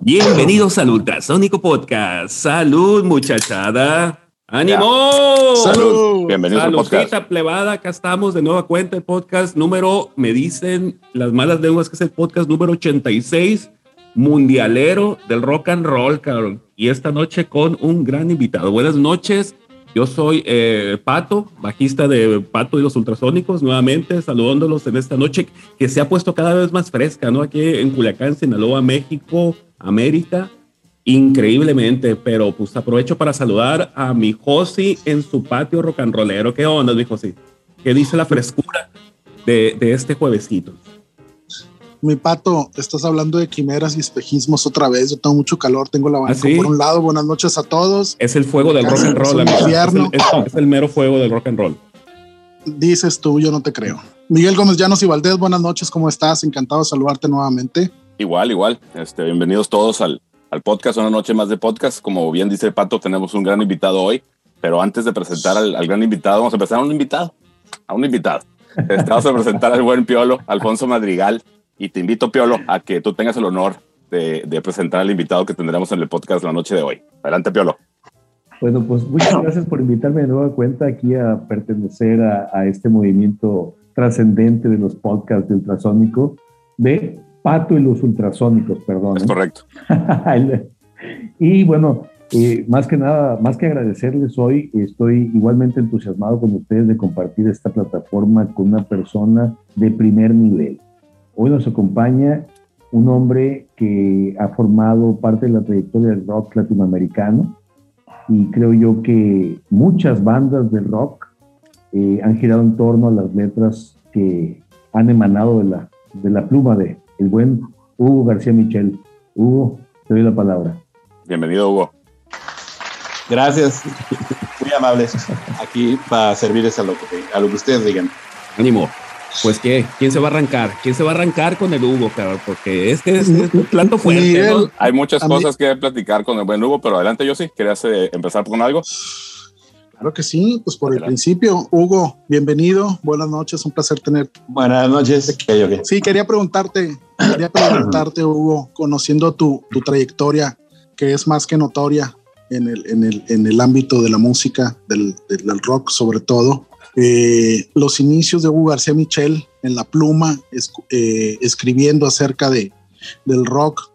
Bienvenidos al Ultrasónico Podcast. Salud, muchachada. ¡Ánimo! ¡Salud! Bienvenidos al podcast. plebada, acá estamos de nueva cuenta, el podcast número, me dicen las malas lenguas que es el podcast número 86, mundialero del rock and roll, cabrón. Y esta noche con un gran invitado. Buenas noches, yo soy eh, Pato, bajista de Pato y los Ultrasónicos, nuevamente saludándolos en esta noche que se ha puesto cada vez más fresca, ¿no? Aquí en Culiacán, Sinaloa, México, América, increíblemente, pero pues aprovecho para saludar a mi Josi en su patio rock and rollero. ¿Qué onda, mi Josi? ¿Qué dice la frescura de, de este juevesito? Mi pato, estás hablando de quimeras y espejismos otra vez. Yo tengo mucho calor, tengo la banca por un lado. Buenas noches a todos. Es el fuego del rock and roll, es, el, es, el, mero fuego del rock and roll. Dices tú, yo no te creo. Miguel Gómez Llanos y Valdés, buenas noches, ¿cómo estás? Encantado de saludarte nuevamente. Igual, igual. Este, bienvenidos todos al, al podcast, una noche más de podcast. Como bien dice Pato, tenemos un gran invitado hoy, pero antes de presentar al, al gran invitado, vamos a empezar a un invitado, a un invitado. Este, vamos a presentar al buen Piolo, Alfonso Madrigal, y te invito, Piolo, a que tú tengas el honor de, de, presentar al invitado que tendremos en el podcast la noche de hoy. Adelante, Piolo. Bueno, pues muchas gracias por invitarme de nueva cuenta aquí a pertenecer a, a este movimiento trascendente de los podcasts de ultrasónico, de Pato y los ultrasónicos, perdón. Es ¿eh? correcto. y bueno, eh, más que nada, más que agradecerles hoy, estoy igualmente entusiasmado con ustedes de compartir esta plataforma con una persona de primer nivel. Hoy nos acompaña un hombre que ha formado parte de la trayectoria del rock latinoamericano y creo yo que muchas bandas de rock eh, han girado en torno a las letras que han emanado de la, de la pluma de el buen Hugo García Michel. Hugo, te doy la palabra. Bienvenido, Hugo. Gracias, muy amables. Aquí para servirles a lo que, a lo que ustedes digan. Ánimo pues qué, ¿quién se va a arrancar? ¿Quién se va a arrancar con el Hugo, cabrón? Porque este es, es un plato fuerte. ¿no? Hay muchas cosas que platicar con el buen Hugo, pero adelante yo sí. ¿Querías eh, empezar con algo? Claro que sí, pues por adelante. el principio. Hugo, bienvenido, buenas noches, un placer tenerte. Buenas noches. Okay, okay. Sí, quería preguntarte, quería preguntarte, Hugo, conociendo tu, tu trayectoria, que es más que notoria en el, en el, en el ámbito de la música, del, del rock sobre todo, eh, los inicios de Hugo García Michel en la pluma, es, eh, escribiendo acerca de, del rock,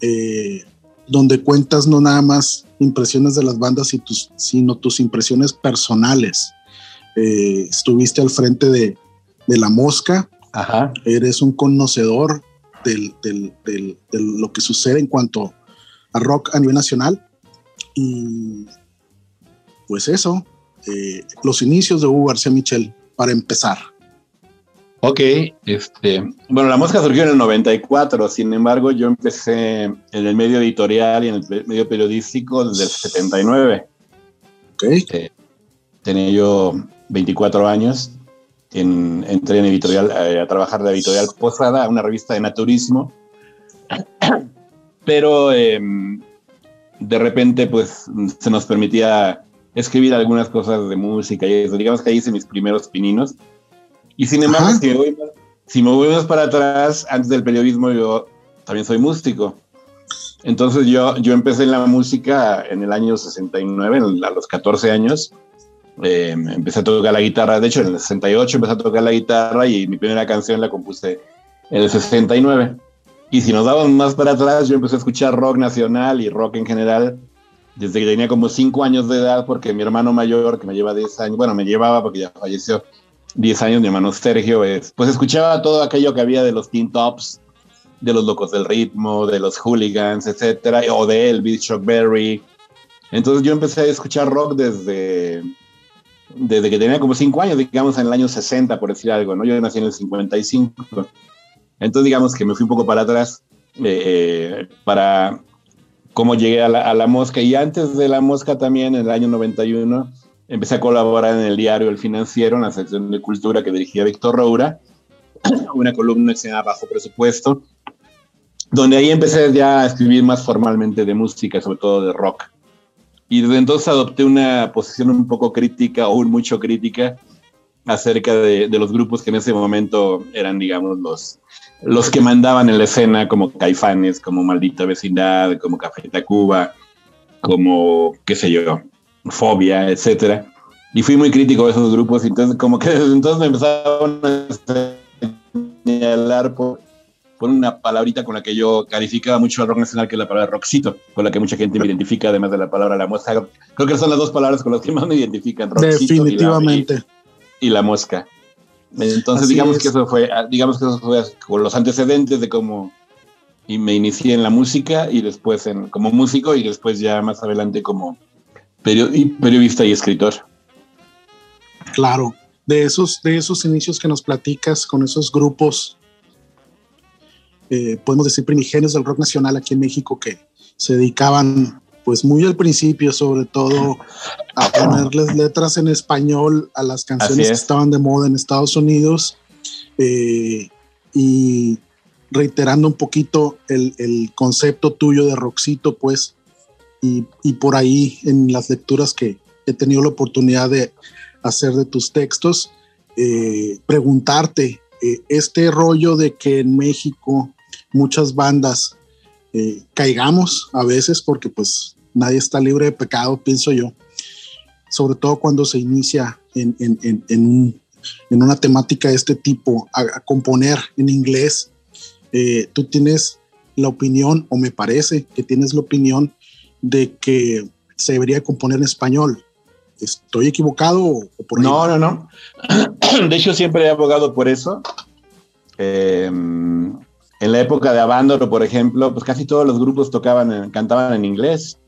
eh, donde cuentas no nada más impresiones de las bandas, y tus, sino tus impresiones personales. Estuviste al frente de, de La Mosca, Ajá. eres un conocedor del, del, del, de lo que sucede en cuanto a rock a nivel nacional. Y pues eso, eh, los inicios de Hugo García Michel, para empezar. Ok, este, bueno, la mosca surgió en el 94, sin embargo, yo empecé en el medio editorial y en el medio periodístico desde el 79. Ok. Eh, tenía yo 24 años, en, entré en editorial eh, a trabajar de editorial Posada, una revista de naturismo, pero eh, de repente, pues, se nos permitía escribir algunas cosas de música y eso. Digamos que ahí hice mis primeros pininos. Y sin embargo, si me, voy, si me, voy, más para atrás, antes del periodismo, yo también soy músico. Entonces yo, yo empecé en la música en el año 69, a los 14 años. Eh, empecé a tocar la guitarra, de hecho en el 68 empecé a tocar la guitarra y mi primera canción la compuse en el 69. Y si nos damos más para atrás, yo empecé a escuchar rock nacional y rock en general desde que tenía como 5 años de edad, porque mi hermano mayor, que me lleva 10 años, bueno, me llevaba porque ya falleció 10 años, mi hermano Sergio, es, pues escuchaba todo aquello que había de los Teen Tops, de los Locos del Ritmo, de los Hooligans, etcétera, o de Elvis, Chuck Berry. Entonces yo empecé a escuchar rock desde, desde que tenía como 5 años, digamos en el año 60, por decir algo, ¿no? Yo nací en el 55. Entonces digamos que me fui un poco para atrás eh, para cómo llegué a la, a la, mosca. Y antes de la mosca también, en el año 91, empecé a colaborar en el diario El Financiero, en la sección de cultura que dirigía Víctor Roura, una columna que se llama Bajo Presupuesto, donde ahí empecé ya a escribir más formalmente de música, sobre todo de rock. Y desde entonces adopté una posición un poco crítica, o mucho crítica, acerca de, de, los grupos que en ese momento eran, digamos, los, los que mandaban en la escena, como Caifanes, como Maldita Vecindad, como Café Tacuba, como, qué sé yo, Fobia, etcétera. Y fui muy crítico de esos grupos, entonces como que desde entonces me empezaron a señalar por, por una palabrita con la que yo calificaba mucho al rock nacional, que es la palabra rockcito, con la que mucha gente me identifica, además de la palabra la mosca. Creo que son las dos palabras con las que más me identifican, rockcito Definitivamente. Y la, mosca. Entonces, digamos que eso fue, ah, digamos que eso fue con los antecedentes de cómo y me inicié en la música y después en, como músico y después ya más adelante como periodista y escritor. Claro, de esos, de esos inicios que nos platicas con esos grupos, eh, podemos decir primigenios del rock nacional aquí en México que se dedicaban pues muy al principio sobre todo a ponerles letras en español a las canciones que estaban de moda en Estados Unidos eh, y reiterando un poquito el, concepto tuyo de Roxito, pues, y, por ahí en las lecturas que he tenido la oportunidad de hacer de tus textos, eh, preguntarte, eh, este rollo de que en México muchas bandas eh, caigamos a veces, porque pues nadie está libre de pecado, pienso yo, sobre todo cuando se inicia en, una temática de este tipo, a componer en inglés, eh, tú tienes la opinión, o me parece que tienes la opinión de que se debería componer en español. ¿Estoy equivocado o, por? No, no, no. De hecho, siempre he abogado por eso. Em, en la época de Abandoro, por ejemplo, pues casi todos los grupos tocaban, cantaban en inglés.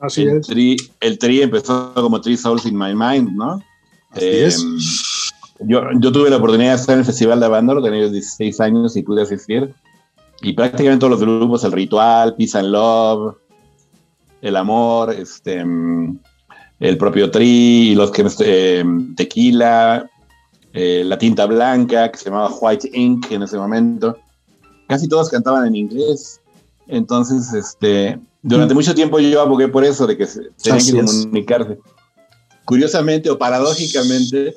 Así el es. Tri, el Tri empezó como Three Souls in My Mind, ¿no? Así es. Em, yo, yo tuve la oportunidad de estar en el Festival de Abandon, tenía 16 años y pude asistir. Y prácticamente todos los grupos, El Ritual, Peace and Love, El Amor, este, el propio Tri, los que eh, Tequila, eh, La Tinta Blanca, que se llamaba White Ink en ese momento. Casi todos cantaban en inglés. Entonces, este, durante mucho tiempo yo abogué por eso, de que se, tenían que comunicarse. Curiosamente o paradójicamente,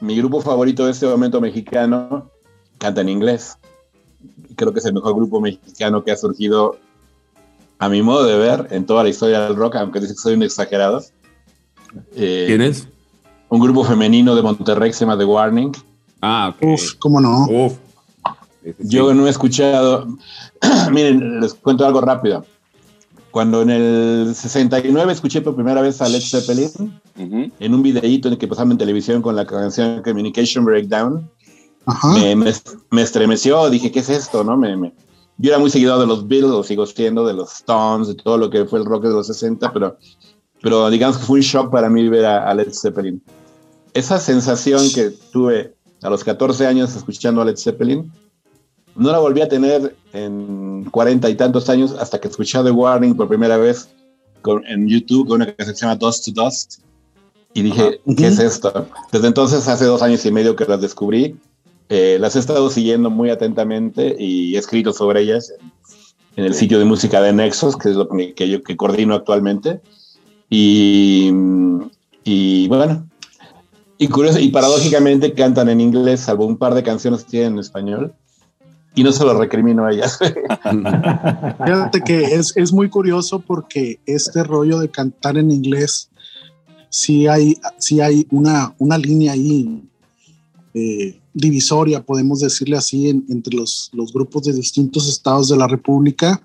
mi grupo favorito de este momento mexicano canta en inglés. Creo que es el mejor grupo mexicano que ha surgido, a mi modo de ver, en toda la historia del rock, aunque dice que soy un exagerado. Eh, ¿Quién es? Un grupo femenino de Monterrey que se llama The Warning. Ah, Uf, cómo no. Uf. Yo no he escuchado. Miren, les cuento algo rápido. Cuando en el 69 escuché por primera vez a Led Zeppelin, en un videíto en el que pasaban en televisión con la canción Communication Breakdown, Me, estremeció, dije, ¿qué es esto? ¿No? Me, yo era muy seguidor de los Beatles, lo sigo siendo, de los Stones, de todo lo que fue el rock de los 60, pero, pero digamos que fue un shock para mí ver a, Led Zeppelin. Esa sensación que tuve a los 14 años escuchando a Led Zeppelin, no la volví a tener en cuarenta y tantos años hasta que escuché The Warning por primera vez en YouTube con una canción que se llama Dust to Dust. Y dije, ¿qué es esto? Desde entonces, hace dos años y medio que las descubrí, eh, las he estado siguiendo muy atentamente y he escrito sobre ellas en, el sitio de música de Nexos, que es lo que yo que coordino actualmente. Y, y bueno, y curioso, y paradójicamente cantan en inglés, salvo un par de canciones que tienen en español y no se lo recrimino a ellas. Fíjate que es, es, muy curioso porque este rollo de cantar en inglés, sí hay, sí hay una, una línea ahí eh, divisoria, podemos decirle así, entre los, los grupos de distintos estados de la República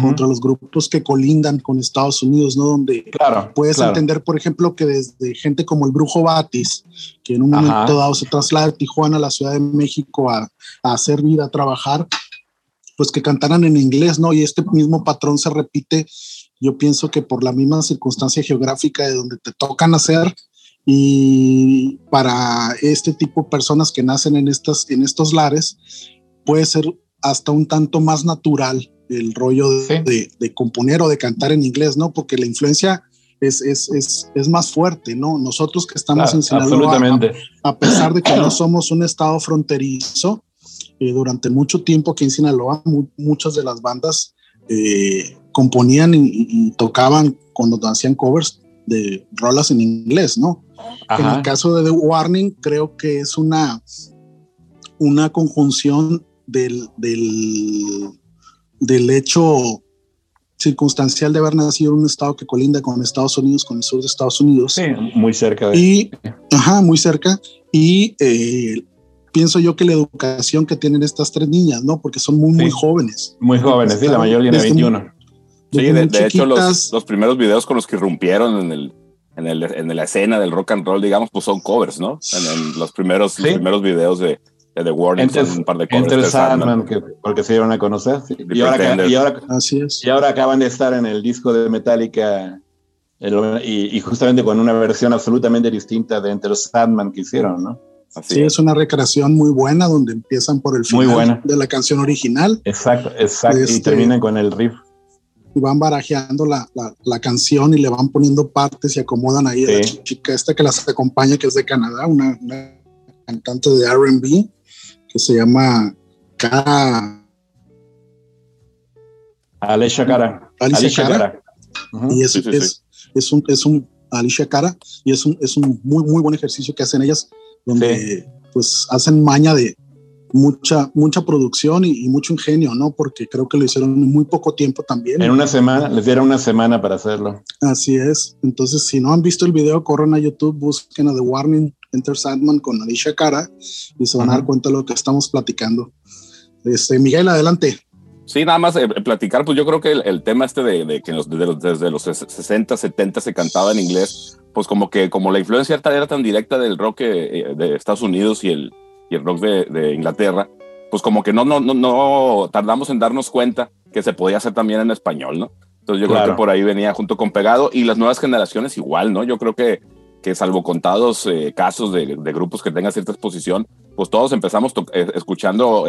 contra los grupos que colindan con Estados Unidos, ¿no? Donde puedes entender, por ejemplo, que desde gente como el Brujo Batis, que en un momento dado se traslada de Tijuana a la Ciudad de México a, a hacer vida, a trabajar, pues que cantaran en inglés, ¿no? Y este mismo patrón se repite, yo pienso que por la misma circunstancia geográfica de donde te tocan hacer, y para este tipo de personas que nacen en, estas, en estos lares, puede ser hasta un tanto más natural el rollo de, componer o de cantar en inglés, ¿no? Porque la influencia es, es, es, es más fuerte, ¿no? Nosotros que estamos en Sinaloa, a, pesar de que no somos un estado fronterizo, eh, durante mucho tiempo aquí en Sinaloa, muchas de las bandas eh, componían y, tocaban cuando hacían covers de rolas en inglés, ¿no? En el caso de The Warning, creo que es una, una conjunción del, del, del hecho circunstancial de haber nacido en un estado que colinda con Estados Unidos, con el sur de Estados Unidos. Sí, muy cerca. De... Y, ajá, muy cerca. Y eh, pienso yo que la educación que tienen estas tres niñas, ¿no? Porque son muy, muy jóvenes. Muy jóvenes, sí, la mayoría tiene 21. Sí, de, de hecho, los, los, primeros videos con los que irrumpieron en el, en, el, en la escena del rock and roll, digamos, pues son covers, ¿no? En, los, primeros, los primeros videos de, de The Warning son un par de covers. Entre Sandman, que, porque se dieron a conocer. Y ahora, y, ahora, Así es. y ahora acaban de estar en el disco de Metallica y, y, justamente con una versión absolutamente distinta de Entre Sandman que hicieron, ¿no? Así sí, es. una recreación muy buena donde empiezan por el final de la canción original. Exacto, exacto. y este, terminan con el riff. Y van barajeando la, la, la, canción y le van poniendo partes y acomodan ahí a la chica esta que las acompaña, que es de Canadá, una, una cantante de RB que se llama Cara. Alicia Cara. Alicia, Cara. Y es, es, es, un, es un Alicia Cara y es un, es un muy, muy buen ejercicio que hacen ellas donde pues hacen maña de mucha, mucha producción y, mucho ingenio, ¿no? Porque creo que lo hicieron en muy poco tiempo también. En una semana, les dieron una semana para hacerlo. Así es. Entonces, si no han visto el video, corran a YouTube, busquen a The Warning Enter Sandman con Alicia Cara y se van a dar cuenta de lo que estamos platicando. Este, Miguel, adelante. Sí, nada más eh, platicar, pues yo creo que el, tema este de, que desde los 60, 70 se cantaba en inglés, pues como que como la influencia era tan directa del rock eh, de Estados Unidos y el, y el rock de, Inglaterra, pues como que no, no, no, no tardamos en darnos cuenta que se podía hacer también en español, ¿no? Entonces yo creo que por ahí venía junto con Pegado y las nuevas generaciones igual, ¿no? Yo creo que, que salvo contados eh, casos de, de, grupos que tengan cierta exposición, pues todos empezamos eh, escuchando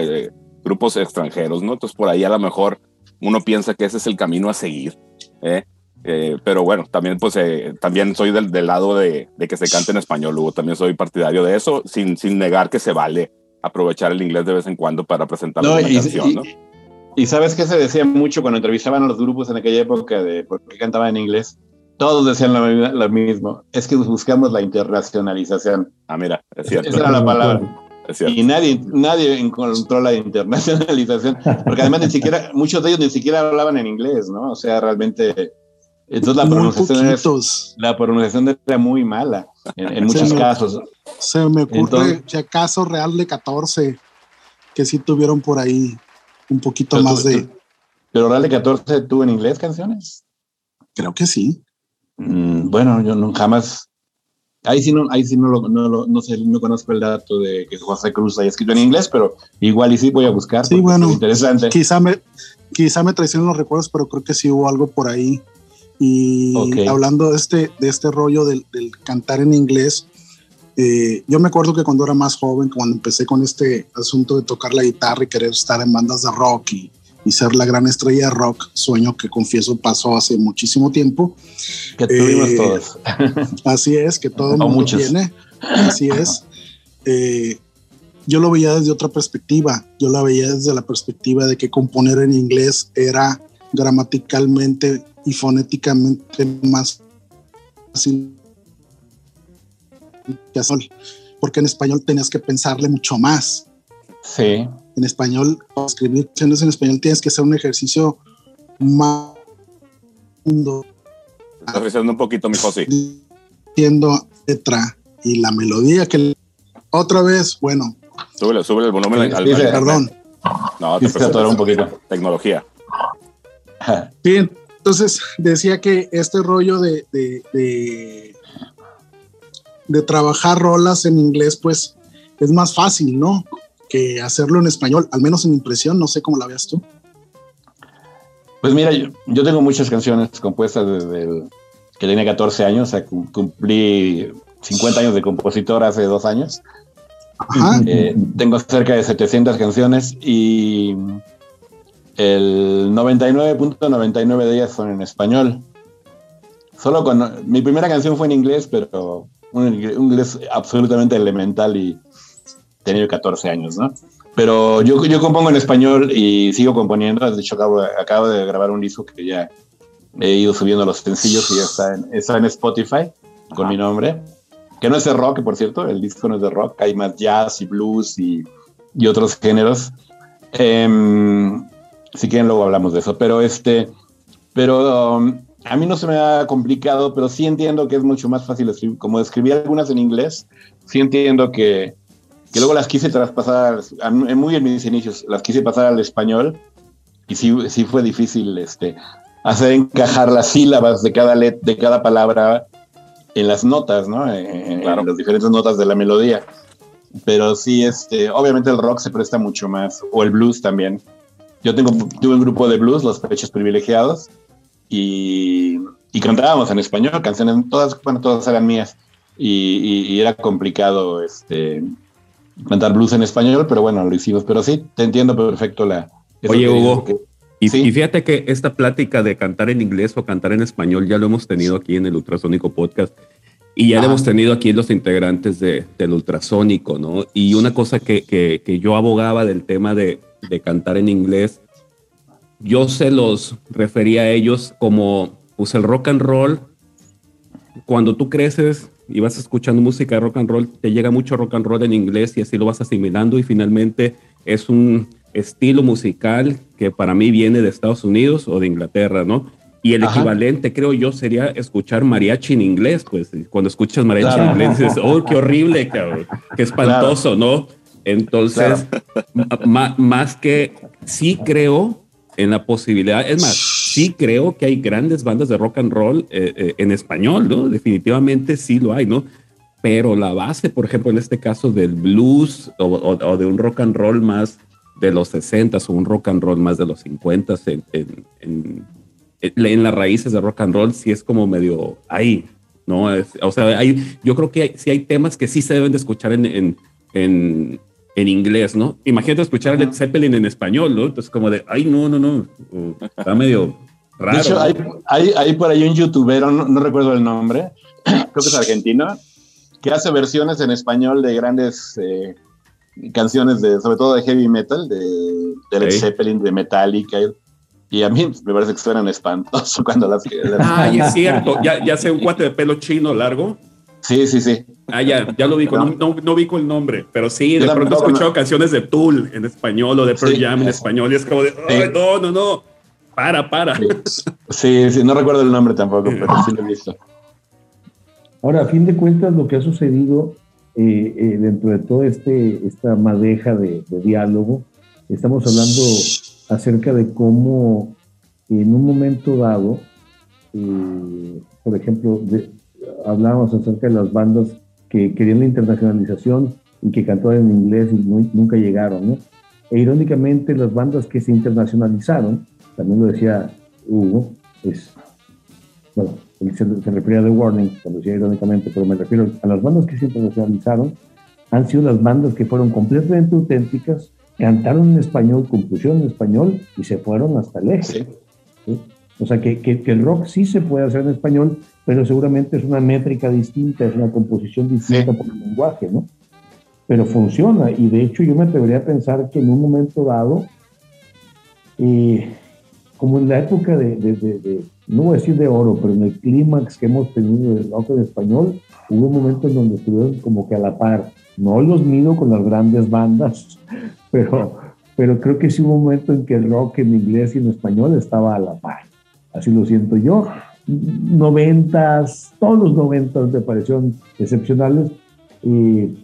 grupos extranjeros, ¿no? Entonces por ahí a lo mejor uno piensa que ese es el camino a seguir, ¿eh? Eh, pero bueno, también pues eh, también soy del, del lado de, de, que se cante en español, Hugo, también soy partidario de eso, sin, sin negar que se vale aprovechar el inglés de vez en cuando para presentar una y, canción, ¿no? Y, sabes que se decía mucho cuando entrevistaban a los grupos en aquella época de por qué cantaban en inglés, todos decían lo, lo, mismo, es que buscamos la internacionalización. Ah, mira, es cierto. Esa era la palabra. Y nadie, nadie encontró la internacionalización, porque además ni siquiera, muchos de ellos ni siquiera hablaban en inglés, ¿no? O sea, realmente entonces la pronunciación, es, la pronunciación era muy mala en, muchos casos. Se me ocurre, si acaso Real de 14, que sí tuvieron por ahí un poquito más de... ¿Pero Real de 14 tuvo en inglés canciones? Creo que sí. Mm, bueno, yo no, jamás... Ahí sí no, ahí sí no, lo, no, no, sé, no conozco el dato de que José Cruz haya escrito en inglés, pero igual y sí voy a buscar. Sí, bueno, interesante. Quizá me, quizá me traicionen los recuerdos, pero creo que sí hubo algo por ahí y hablando de este, de este rollo del, cantar en inglés, eh, yo me acuerdo que cuando era más joven, cuando empecé con este asunto de tocar la guitarra y querer estar en bandas de rock y, y ser la gran estrella de rock, sueño que confieso pasó hace muchísimo tiempo. Que tuvimos eh, todos. Así es, que todo el mundo tiene. Así es. Eh, yo lo veía desde otra perspectiva. Yo la veía desde la perspectiva de que componer en inglés era gramaticalmente y fonéticamente más fácil porque en español tenías que pensarle mucho más. Sí. En español, para escribir canciones en español tienes que hacer un ejercicio más Estás un poquito, mi José. Siendo letra y la melodía que otra vez, bueno. Súbele, súbele el volumen al, Perdón. No, te un poquito. Tecnología. Bien, entonces decía que este rollo de, de, de, trabajar rolas en inglés, pues es más fácil, ¿no? Que hacerlo en español, al menos en impresión, no sé cómo la veas tú. Pues mira, yo, tengo muchas canciones compuestas desde que tenía 14 años, o sea, cumplí 50 años de compositor hace dos años. Ajá. Eh, tengo cerca de 700 canciones y el 99.99 de ellas son en español. Solo con mi primera canción fue en inglés, pero un, inglés absolutamente elemental y tenía 14 años, ¿no? Pero yo, yo compongo en español y sigo componiendo. De hecho, acabo, acabo de grabar un disco que ya he ido subiendo los sencillos y ya está en, está en Spotify con mi nombre. que no es de rock, por cierto, el disco no es de rock, hay más jazz y blues y, y otros géneros. Em, si quieren luego hablamos de eso, pero este, pero um, a mí no se me ha complicado, pero sí entiendo que es mucho más fácil escribir, como escribí algunas en inglés, sí entiendo que, que luego las quise traspasar, muy en mis inicios, las quise pasar al español y sí, sí fue difícil este, hacer encajar las sílabas de cada, let, de cada palabra en las notas, ¿no? En, las diferentes notas de la melodía. Pero sí, este, obviamente el rock se presta mucho más, o el blues también. Yo tengo, tuve un grupo de blues, Los Pechos Privilegiados, y, y cantábamos en español, canciones, todas, bueno, todas eran mías, y, y, era complicado este, cantar blues en español, pero bueno, lo hicimos. Pero sí, te entiendo perfecto la... Oye, Hugo, y, fíjate que esta plática de cantar en inglés o cantar en español ya lo hemos tenido aquí en el Ultrasónico Podcast y ya lo hemos tenido aquí los integrantes de, del Ultrasónico, ¿no? Y una cosa que, que, que yo abogaba del tema de, de, cantar en inglés, yo se los refería a ellos como, pues el rock and roll, cuando tú creces y vas escuchando música de rock and roll, te llega mucho rock and roll en inglés y así lo vas asimilando y finalmente es un estilo musical que para mí viene de Estados Unidos o de Inglaterra, ¿no? Y el equivalente, creo yo, sería escuchar mariachi en inglés, pues cuando escuchas mariachi en inglés dices, oh, qué horrible, qué espantoso, ¿no? Entonces, más que sí creo en la posibilidad, es más, sí creo que hay grandes bandas de rock and roll eh, eh, en español, ¿no? Definitivamente sí lo hay, ¿no? Pero la base, por ejemplo, en este caso del blues o de un rock and roll más de los 60 o un rock and roll más de los 50 en, en, en, las raíces de rock and roll, sí es como medio ahí, ¿no? o sea, hay, yo creo que hay, sí hay temas que sí se deben de escuchar en, en, inglés, ¿no? Imagínate escuchar Led Zeppelin en español, ¿no? Entonces, como de, ay, no, no, no, está medio raro. De hecho, hay, hay, hay, por ahí un youtuber, no, no recuerdo el nombre, creo que es argentino, que hace versiones en español de grandes eh, canciones de, sobre todo de heavy metal, de, de Led Zeppelin, de Metallica. Y a mí me parece que suenan espantoso cuando las. ah, es cierto. Ya, ya sé un cuate de pelo chino largo. Sí, sí, sí. Ah, ya, ya lo vi, no, no, no vi con el nombre, pero sí, de pronto he escuchado canciones de Tool en español o de Pearl Jam en español y es como de, no, no, no, para, para. Sí. sí, no recuerdo el nombre tampoco, pero sí lo he visto. Ahora, a fin de cuentas, lo que ha sucedido eh, eh, dentro de toda este, esta madeja de, diálogo, estamos hablando acerca de cómo en un momento dado, eh, por ejemplo, hablábamos acerca de las bandas que querían la internacionalización y que cantaban en inglés y nunca llegaron, ¿no? E irónicamente las bandas que se internacionalizaron, también lo decía Hugo, es, bueno, se, se refería a The Warning, cuando decía irónicamente, pero me refiero a las bandas que se internacionalizaron, han sido las bandas que fueron completamente auténticas, cantaron en español, compusieron en español y se fueron hasta el eje. O sea, que, que, el rock sí se puede hacer en español, pero seguramente es una métrica distinta, es una composición distinta por el lenguaje, ¿no? Pero funciona, y de hecho yo me atrevería a pensar que en un momento dado, eh, como en la época de, no voy a decir de oro, pero en el clímax que hemos tenido del rock en español, hubo momentos en donde estuvieron como que a la par. No los mido con las grandes bandas, pero, pero creo que sí hubo un momento en que el rock en inglés y en español estaba a la par. Así lo siento yo. Noventas, todos los noventas me parecieron excepcionales. y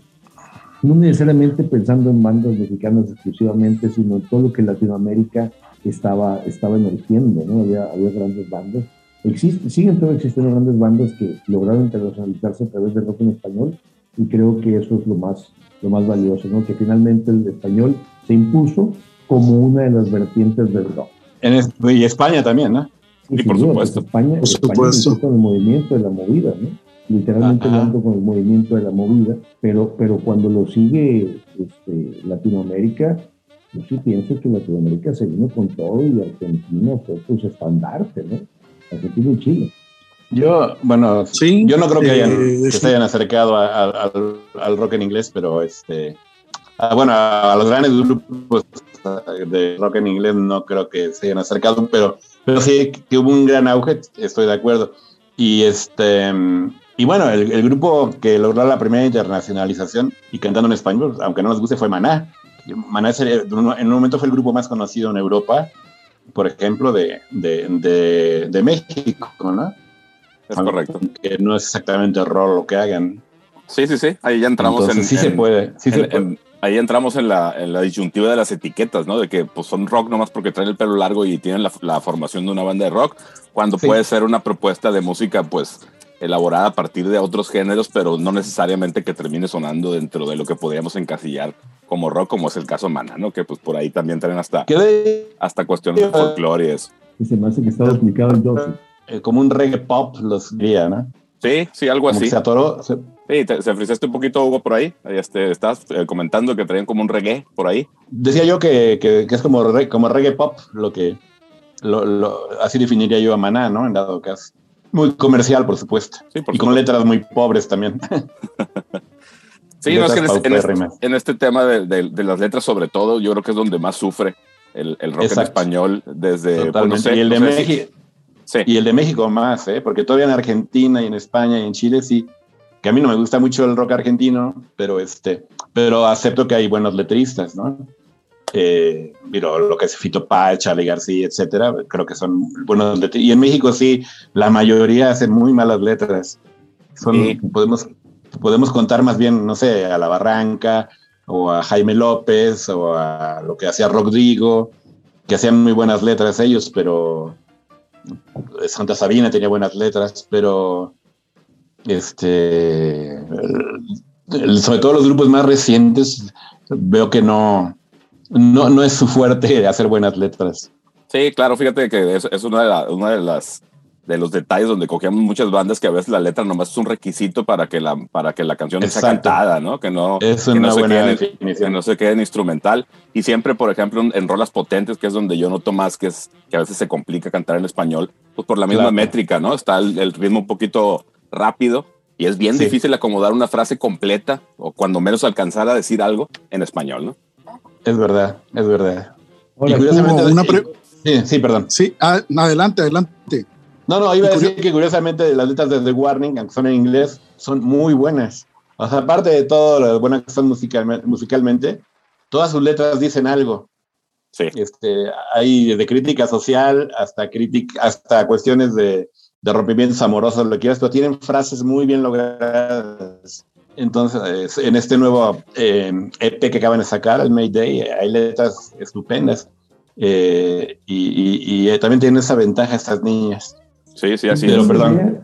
no necesariamente pensando en bandas mexicanas exclusivamente, sino en todo lo que Latinoamérica estaba, estaba emergiendo, ¿no? Había, había grandes bandas. Existe, siguen todavía existiendo grandes bandas que lograron internacionalizarse a través del rock en español y creo que eso es lo más, lo más valioso, ¿no? Que finalmente el español se impuso como una de las vertientes del rock. En y España también, ¿no? Sí, por supuesto. España, por supuesto. con el movimiento de la movida, ¿no? Literalmente hablando con el movimiento de la movida, pero, pero cuando lo sigue este, Latinoamérica, yo sí pienso que Latinoamérica se vino con todo y Argentina fue pues estandarte, ¿no? Argentina y Chile. Yo, bueno, sí, yo no creo que, hayan, eh, se hayan acercado al rock en inglés, pero este, bueno, a los grandes grupos de rock en inglés no creo que se hayan acercado, pero, pero sí que hubo un gran auge, estoy de acuerdo. Y este, Y bueno, el, grupo que logró la primera internacionalización y cantando en español, aunque no nos guste, fue Maná. Maná en un momento fue el grupo más conocido en Europa, por ejemplo, de, de, México, ¿no? Es correcto. Que no es exactamente rol lo que hagan. Sí, sí, sí. Ahí ya entramos en. Sí, se puede. Sí se puede ahí entramos en la, en la, disyuntiva de las etiquetas, ¿no? De que pues, son rock nomás porque traen el pelo largo y tienen la, la formación de una banda de rock, cuando puede ser una propuesta de música, pues, elaborada a partir de otros géneros, pero no necesariamente que termine sonando dentro de lo que podríamos encasillar como rock, como es el caso Mana, ¿no? Que pues por ahí también traen hasta, hasta cuestiones de folclore y eso. Se me hace que está explicado el eh, Como un reggae pop, los diría, ¿no? Sí, sí, algo así. Se atoró, Sí, te, se ofreciste un poquito, Hugo, por ahí. Este, estás eh, comentando que traían como un reggae por ahí. Decía yo que, que, es como, como reggae pop, lo que lo, así definiría yo a Maná, ¿no? En dado caso. Muy comercial, por supuesto. y con letras muy pobres también. sí, no, es que en, este, en, este, tema de, de, las letras, sobre todo, yo creo que es donde más sufre el, el rock en español desde. Pues, y el de México. Sí. Y el de México más, ¿eh? porque todavía en Argentina y en España y en Chile sí que a mí no me gusta mucho el rock argentino, pero, este, pero acepto que hay buenos letristas, ¿no? Eh, lo que es Fito Páez, Charlie García, etcétera, creo que son buenos letristas. Y en México sí, la mayoría hacen muy malas letras. Son, podemos, podemos contar más bien, no sé, a La Barranca, o a Jaime López, o a lo que hacía Rodrigo, que hacían muy buenas letras ellos, pero Santa Sabina tenía buenas letras, pero este, sobre todo los grupos más recientes, veo que no, no, no es su fuerte hacer buenas letras. Sí, claro, fíjate que es, es una de las de los detalles donde cogíamos muchas bandas que a veces la letra nomás es un requisito para que la, para que la canción sea cantada, ¿no? Que no, es que no, se quede, que no se quede en instrumental. Y siempre, por ejemplo, en, rolas potentes, que es donde yo noto más que, es, que a veces se complica cantar en español, pues por la misma métrica, ¿no? Está el, ritmo un poquito rápido y es bien difícil acomodar una frase completa o cuando menos alcanzar a decir algo en español, ¿no? Es verdad, es verdad. y curiosamente, una sí, sí, perdón. Sí, adelante, adelante. No, no, iba a decir que curiosamente las letras de The Warning, aunque son en inglés, son muy buenas. O sea, aparte de todo lo buenas que son musicalmente, todas sus letras dicen algo. Sí. Este, hay de crítica social hasta crítica, hasta cuestiones de, de rompimientos amorosos, lo que quieras, pero tienen frases muy bien logradas. Entonces, en este nuevo EP eh, que acaban de sacar, el Mayday, hay letras estupendas. Eh, y, y, también tienen esa ventaja estas niñas. Sí, sí, así es. Perdón.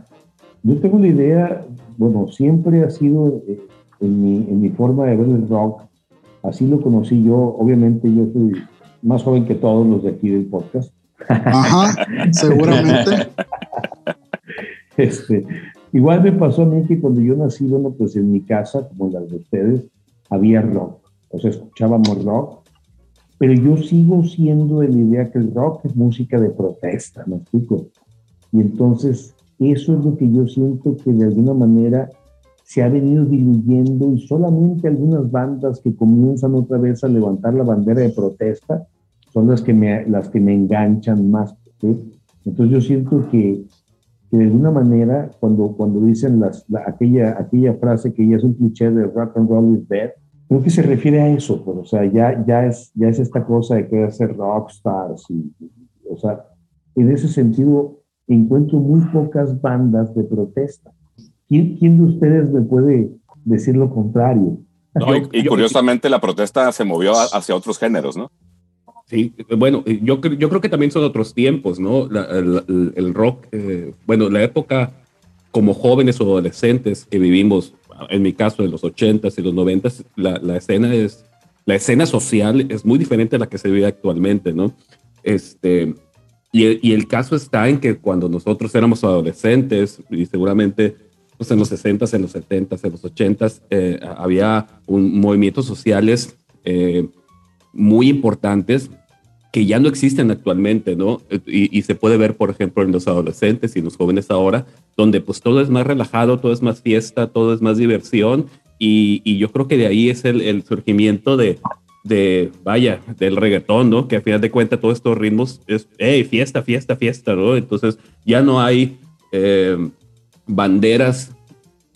Yo tengo una idea, bueno, siempre ha sido eh, en, mi, en mi forma de ver el rock, así lo conocí yo, obviamente yo soy más joven que todos los de aquí del podcast. Ajá, seguramente. Este, igual me pasó a mí que cuando yo nací, bueno, pues en mi casa, como las de ustedes, había rock. O sea, escuchábamos rock. Pero yo sigo siendo de la idea que el rock es música de protesta, ¿me explico? Y entonces, eso es lo que yo siento que de alguna manera se ha venido diluyendo y solamente algunas bandas que comienzan otra vez a levantar la bandera de protesta son las que me, las que me enganchan más. Entonces yo siento que que de alguna manera, cuando, cuando dicen las, aquella, aquella frase que ya es un cliché de rock and roll is dead, creo que se refiere a eso, pues, o sea, ya, ya, es, ya es esta cosa de querer ser rockstars, y, o sea, en ese sentido encuentro muy pocas bandas de protesta. ¿Quién, quién de ustedes me puede decir lo contrario? y, curiosamente la protesta se movió hacia otros géneros, ¿no? Sí, bueno, yo, yo creo que también son otros tiempos, ¿no? el, rock, eh, bueno, la época como jóvenes o adolescentes que vivimos, en mi caso, en los 80s y los 90s, la, la, escena es, la escena social es muy diferente a la que se vive actualmente, ¿no? Este, y, y el caso está en que cuando nosotros éramos adolescentes, y seguramente pues en los 60s, en los 70s, en los 80s, eh, había un, movimientos sociales eh, muy importantes que ya no existen actualmente, ¿no? Y, se puede ver, por ejemplo, en los adolescentes y los jóvenes ahora, donde pues todo es más relajado, todo es más fiesta, todo es más diversión, y, yo creo que de ahí es el, surgimiento de, de, vaya, del reggaetón, ¿no? Que a final de cuentas todos estos ritmos es, hey, fiesta, fiesta, fiesta, ¿no? Entonces ya no hay eh, banderas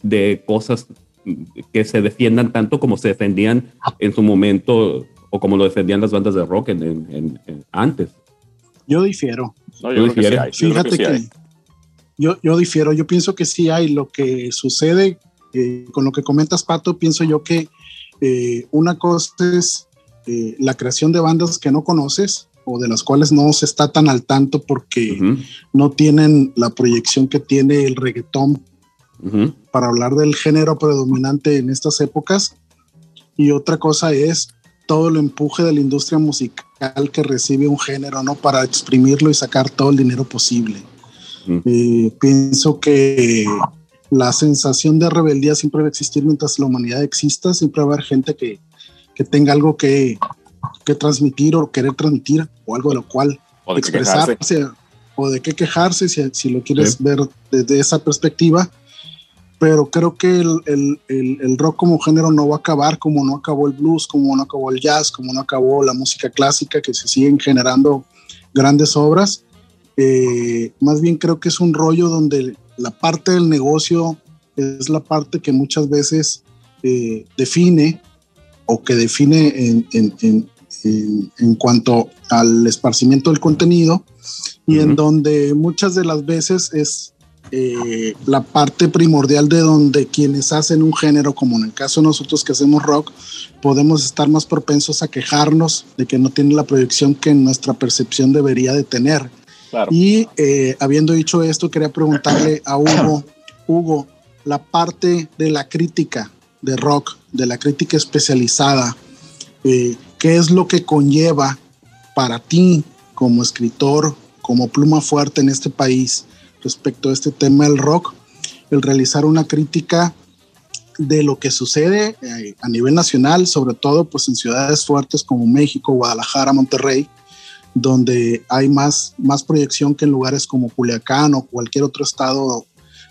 de cosas que se defiendan tanto como se defendían en su momento o como lo defendían las bandas de rock en, antes. Yo difiero. yo, Fíjate que, yo, yo, difiero. Yo pienso que sí hay. Lo que sucede eh, con lo que comentas, Pato, pienso yo que eh, una cosa es eh, la creación de bandas que no conoces o de las cuales no se está tan al tanto porque no tienen la proyección que tiene el reggaetón para hablar del género predominante en estas épocas. Y otra cosa es todo el empuje de la industria musical que recibe un género, ¿no? Para exprimirlo y sacar todo el dinero posible. Eh, pienso que la sensación de rebeldía siempre va a existir mientras la humanidad exista, siempre va a haber gente que, que tenga algo que, que transmitir o querer transmitir o algo de lo cual expresarse o de qué quejarse si, si lo quieres ver desde esa perspectiva. Pero creo que el, el, el, rock como género no va a acabar como no acabó el blues, como no acabó el jazz, como no acabó la música clásica, que se siguen generando grandes obras. Eh, más bien creo que es un rollo donde la parte del negocio es la parte que muchas veces eh, define o que define en, en, en, en, cuanto al esparcimiento del contenido y en donde muchas de las veces es eh, la parte primordial de donde quienes hacen un género, como en el caso de nosotros que hacemos rock, podemos estar más propensos a quejarnos de que no tiene la proyección que nuestra percepción debería de tener. Y eh, habiendo dicho esto, quería preguntarle a Hugo, Hugo, la parte de la crítica de rock, de la crítica especializada, eh, ¿qué es lo que conlleva para ti como escritor, como pluma fuerte en este país? respecto a este tema del rock, el realizar una crítica de lo que sucede eh, a nivel nacional, sobre todo pues en ciudades fuertes como México, Guadalajara, Monterrey, donde hay más, más proyección que en lugares como Culiacán o cualquier otro estado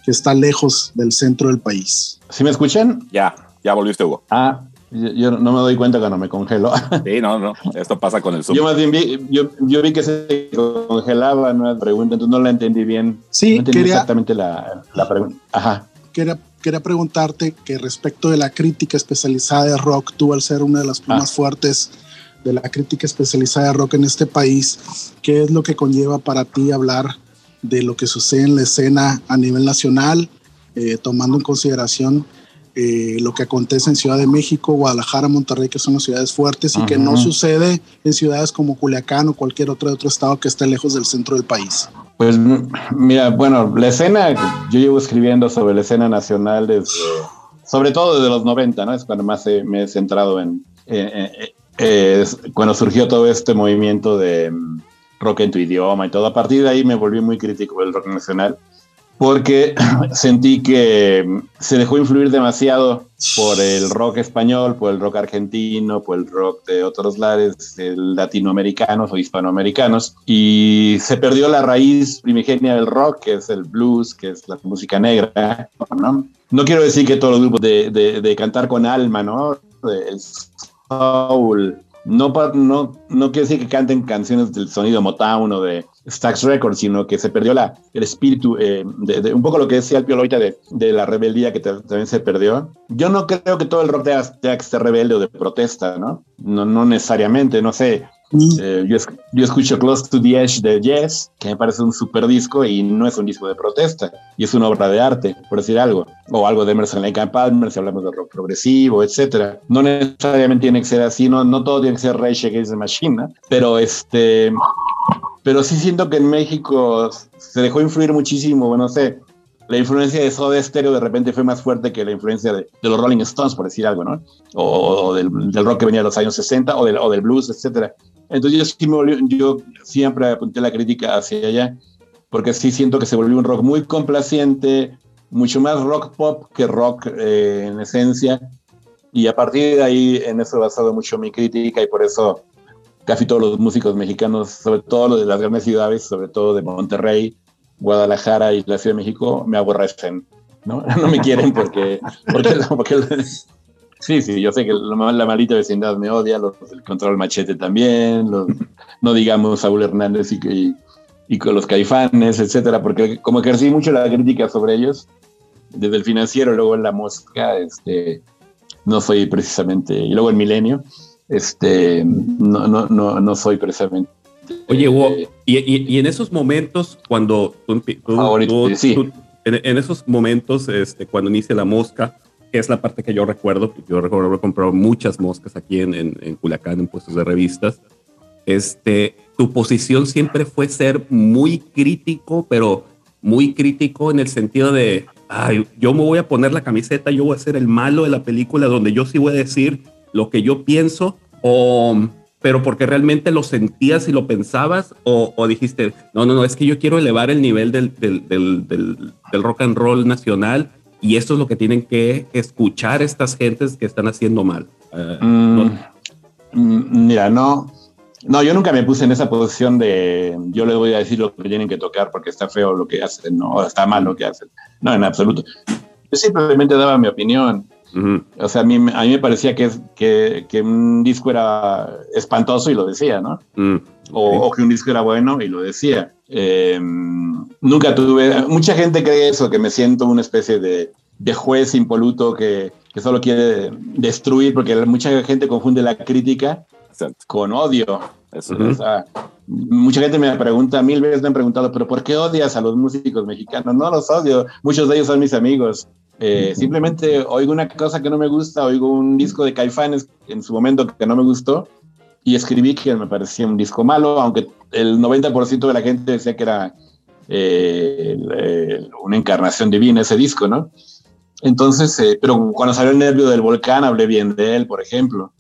que está lejos del centro del país. ¿Sí me escuchan? Ya, ya volviste, Hugo. Ah, yo, no me doy cuenta cuando me congelo. Sí, no, no. Esto pasa con el Zoom. Yo más bien vi, yo, yo vi que se congelaba, no pregunta, entonces no la entendí bien. Sí, no entendí exactamente la, la pregunta. Ajá. Quería, quería preguntarte que respecto de la crítica especializada de rock, tú al ser una de las más ah. fuertes de la crítica especializada de rock en este país, ¿qué es lo que conlleva para ti hablar de lo que sucede en la escena a nivel nacional, eh, tomando en consideración eh, lo que acontece en Ciudad de México, Guadalajara, Monterrey, que son las ciudades fuertes y que no sucede en ciudades como Culiacán o cualquier otro, otro estado que esté lejos del centro del país. Pues mira, bueno, la escena, yo llevo escribiendo sobre la escena nacional desde, sobre todo desde los 90, ¿no? Es cuando más me he centrado en, cuando surgió todo este movimiento de mm, rock en tu idioma y todo. A partir de ahí me volví muy crítico del rock nacional porque sentí que se dejó influir demasiado por el rock español, por el rock argentino, por el rock de otros lares latinoamericanos o hispanoamericanos, y se perdió la raíz primigenia del rock, que es el blues, que es la música negra. No, quiero decir que todos los grupos de, de cantar con alma, ¿no? El soul, no, no, no quiere decir que canten canciones del sonido Motown o de Stax Records, sino que se perdió la, el espíritu, eh, de, un poco lo que decía el Pio de, de la rebeldía que también se perdió. Yo no creo que todo el rock tenga, que ser rebelde o de protesta, ¿no? No, no necesariamente, no sé. Eh, yo, yo, escucho Close to the Edge de Yes, que me parece un super disco y no es un disco de protesta, y es una obra de arte, por decir algo, o algo de Emerson Lake and Palmer, si hablamos de rock progresivo, etcétera. No necesariamente tiene que ser así, no, no todo tiene que ser Rage Against the Machine, pero este, pero sí siento que en México se dejó influir muchísimo, no sé, la influencia de Soda Stereo de repente fue más fuerte que la influencia de, los Rolling Stones, por decir algo, ¿no? O, del, rock que venía de los años 60 o del, o del blues, etcétera. Entonces yo, sí me yo siempre apunté la crítica hacia allá, porque sí siento que se volvió un rock muy complaciente, mucho más rock pop que rock eh, en esencia, y a partir de ahí en eso he basado mucho mi crítica y por eso casi todos los músicos mexicanos, sobre todo los de las grandes ciudades, sobre todo de Monterrey, Guadalajara y la Ciudad de México, me aborrecen, ¿no? No me quieren porque, porque, porque Sí, sí, yo sé que la, la maldita vecindad me odia, los, el control machete también, no digamos Saúl Hernández y, y, con los caifanes, etcétera, porque como ejercí mucho la crítica sobre ellos, desde el financiero, luego en la mosca, este, no soy precisamente, y luego el milenio, este, no, no, no, no soy precisamente. Oye, Hugo, y, y, en esos momentos, cuando tú, sí. en, esos momentos, este, cuando inicia la mosca, que es la parte que yo recuerdo, yo recuerdo comprado muchas moscas aquí en, en, en Culacán, en puestos de revistas, este, tu posición siempre fue ser muy crítico, pero muy crítico en el sentido de, ay, yo me voy a poner la camiseta, yo voy a ser el malo de la película, donde yo sí voy a decir lo que yo pienso, o, pero porque realmente lo sentías y lo pensabas, o, dijiste, no, no, no, es que yo quiero elevar el nivel del, del, del, rock and roll nacional y esto es lo que tienen que escuchar estas gentes que están haciendo mal. Uh, mm, mm, Mira, no, no, yo nunca me puse en esa posición de yo les voy a decir lo que tienen que tocar porque está feo lo que hacen, no, está mal lo que hacen. No, en absoluto. Yo simplemente daba mi opinión. O sea, a mí, a mí me parecía que, que, que, un disco era espantoso y lo decía, ¿no? Mm, o, que un disco era bueno y lo decía. Em, nunca tuve. Mucha gente cree eso, que me siento una especie de, de juez impoluto que, que, solo quiere destruir, porque mucha gente confunde la crítica con odio. mucha gente me pregunta, mil veces me han preguntado, pero ¿por qué odias a los músicos mexicanos? No los odio, muchos de ellos son mis amigos. Eh, simplemente oigo una cosa que no me gusta, oigo un disco de Caifanes en su momento que no me gustó y escribí que me parecía un disco malo, aunque el 90% de la gente decía que era eh, una encarnación divina ese disco, ¿no? Entonces, eh, pero cuando salió el nervio del volcán hablé bien de él, por ejemplo.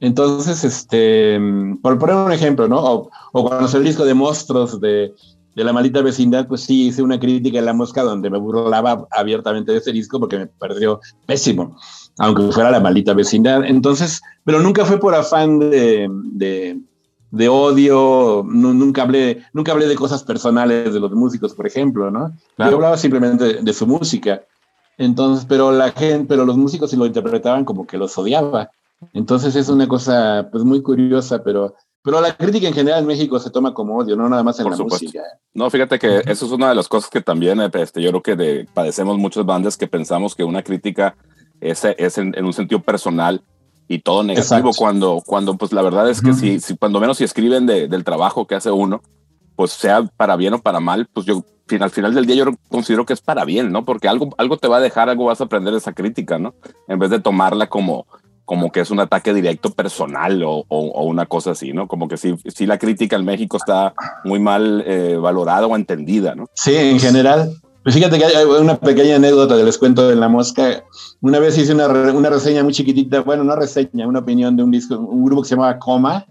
Entonces, este, por poner un ejemplo, ¿no? O, cuando salió el disco de Monstruos de, de, la maldita vecindad, pues sí, hice una crítica en La Mosca donde me burlaba abiertamente de ese disco porque me pareció pésimo, aunque fuera la maldita vecindad. Entonces, pero nunca fue por afán de, de, de odio, nunca, hablé, nunca hablé de cosas personales de los músicos, por ejemplo, ¿no? Yo hablaba simplemente de, de su música. Entonces, pero la gente, pero los músicos sí lo interpretaban como que los odiaba. Entonces es una cosa pues muy curiosa, pero, pero la crítica en general en México se toma como odio, no nada más en la música. No, fíjate que eso es una de las cosas que también este, yo creo que de, padecemos muchas bandas que pensamos que una crítica es, es en, un sentido personal y todo negativo cuando, cuando pues la verdad es que si, si, cuando menos si escriben de, del trabajo que hace uno, pues sea para bien o para mal, pues yo al final del día yo considero que es para bien, ¿no? Porque algo, algo te va a dejar, algo vas a aprender de esa crítica, ¿no? En vez de tomarla como, como que es un ataque directo personal o, o, una cosa así, ¿no? Como que sí, sí la crítica en México está muy mal eh, valorada o entendida, ¿no? Sí, en general. Pues fíjate que hay una pequeña anécdota que les cuento de La Mosca. Una vez hice una, una reseña muy chiquitita, bueno, no reseña, una opinión de un disco, un grupo que se llamaba Coma.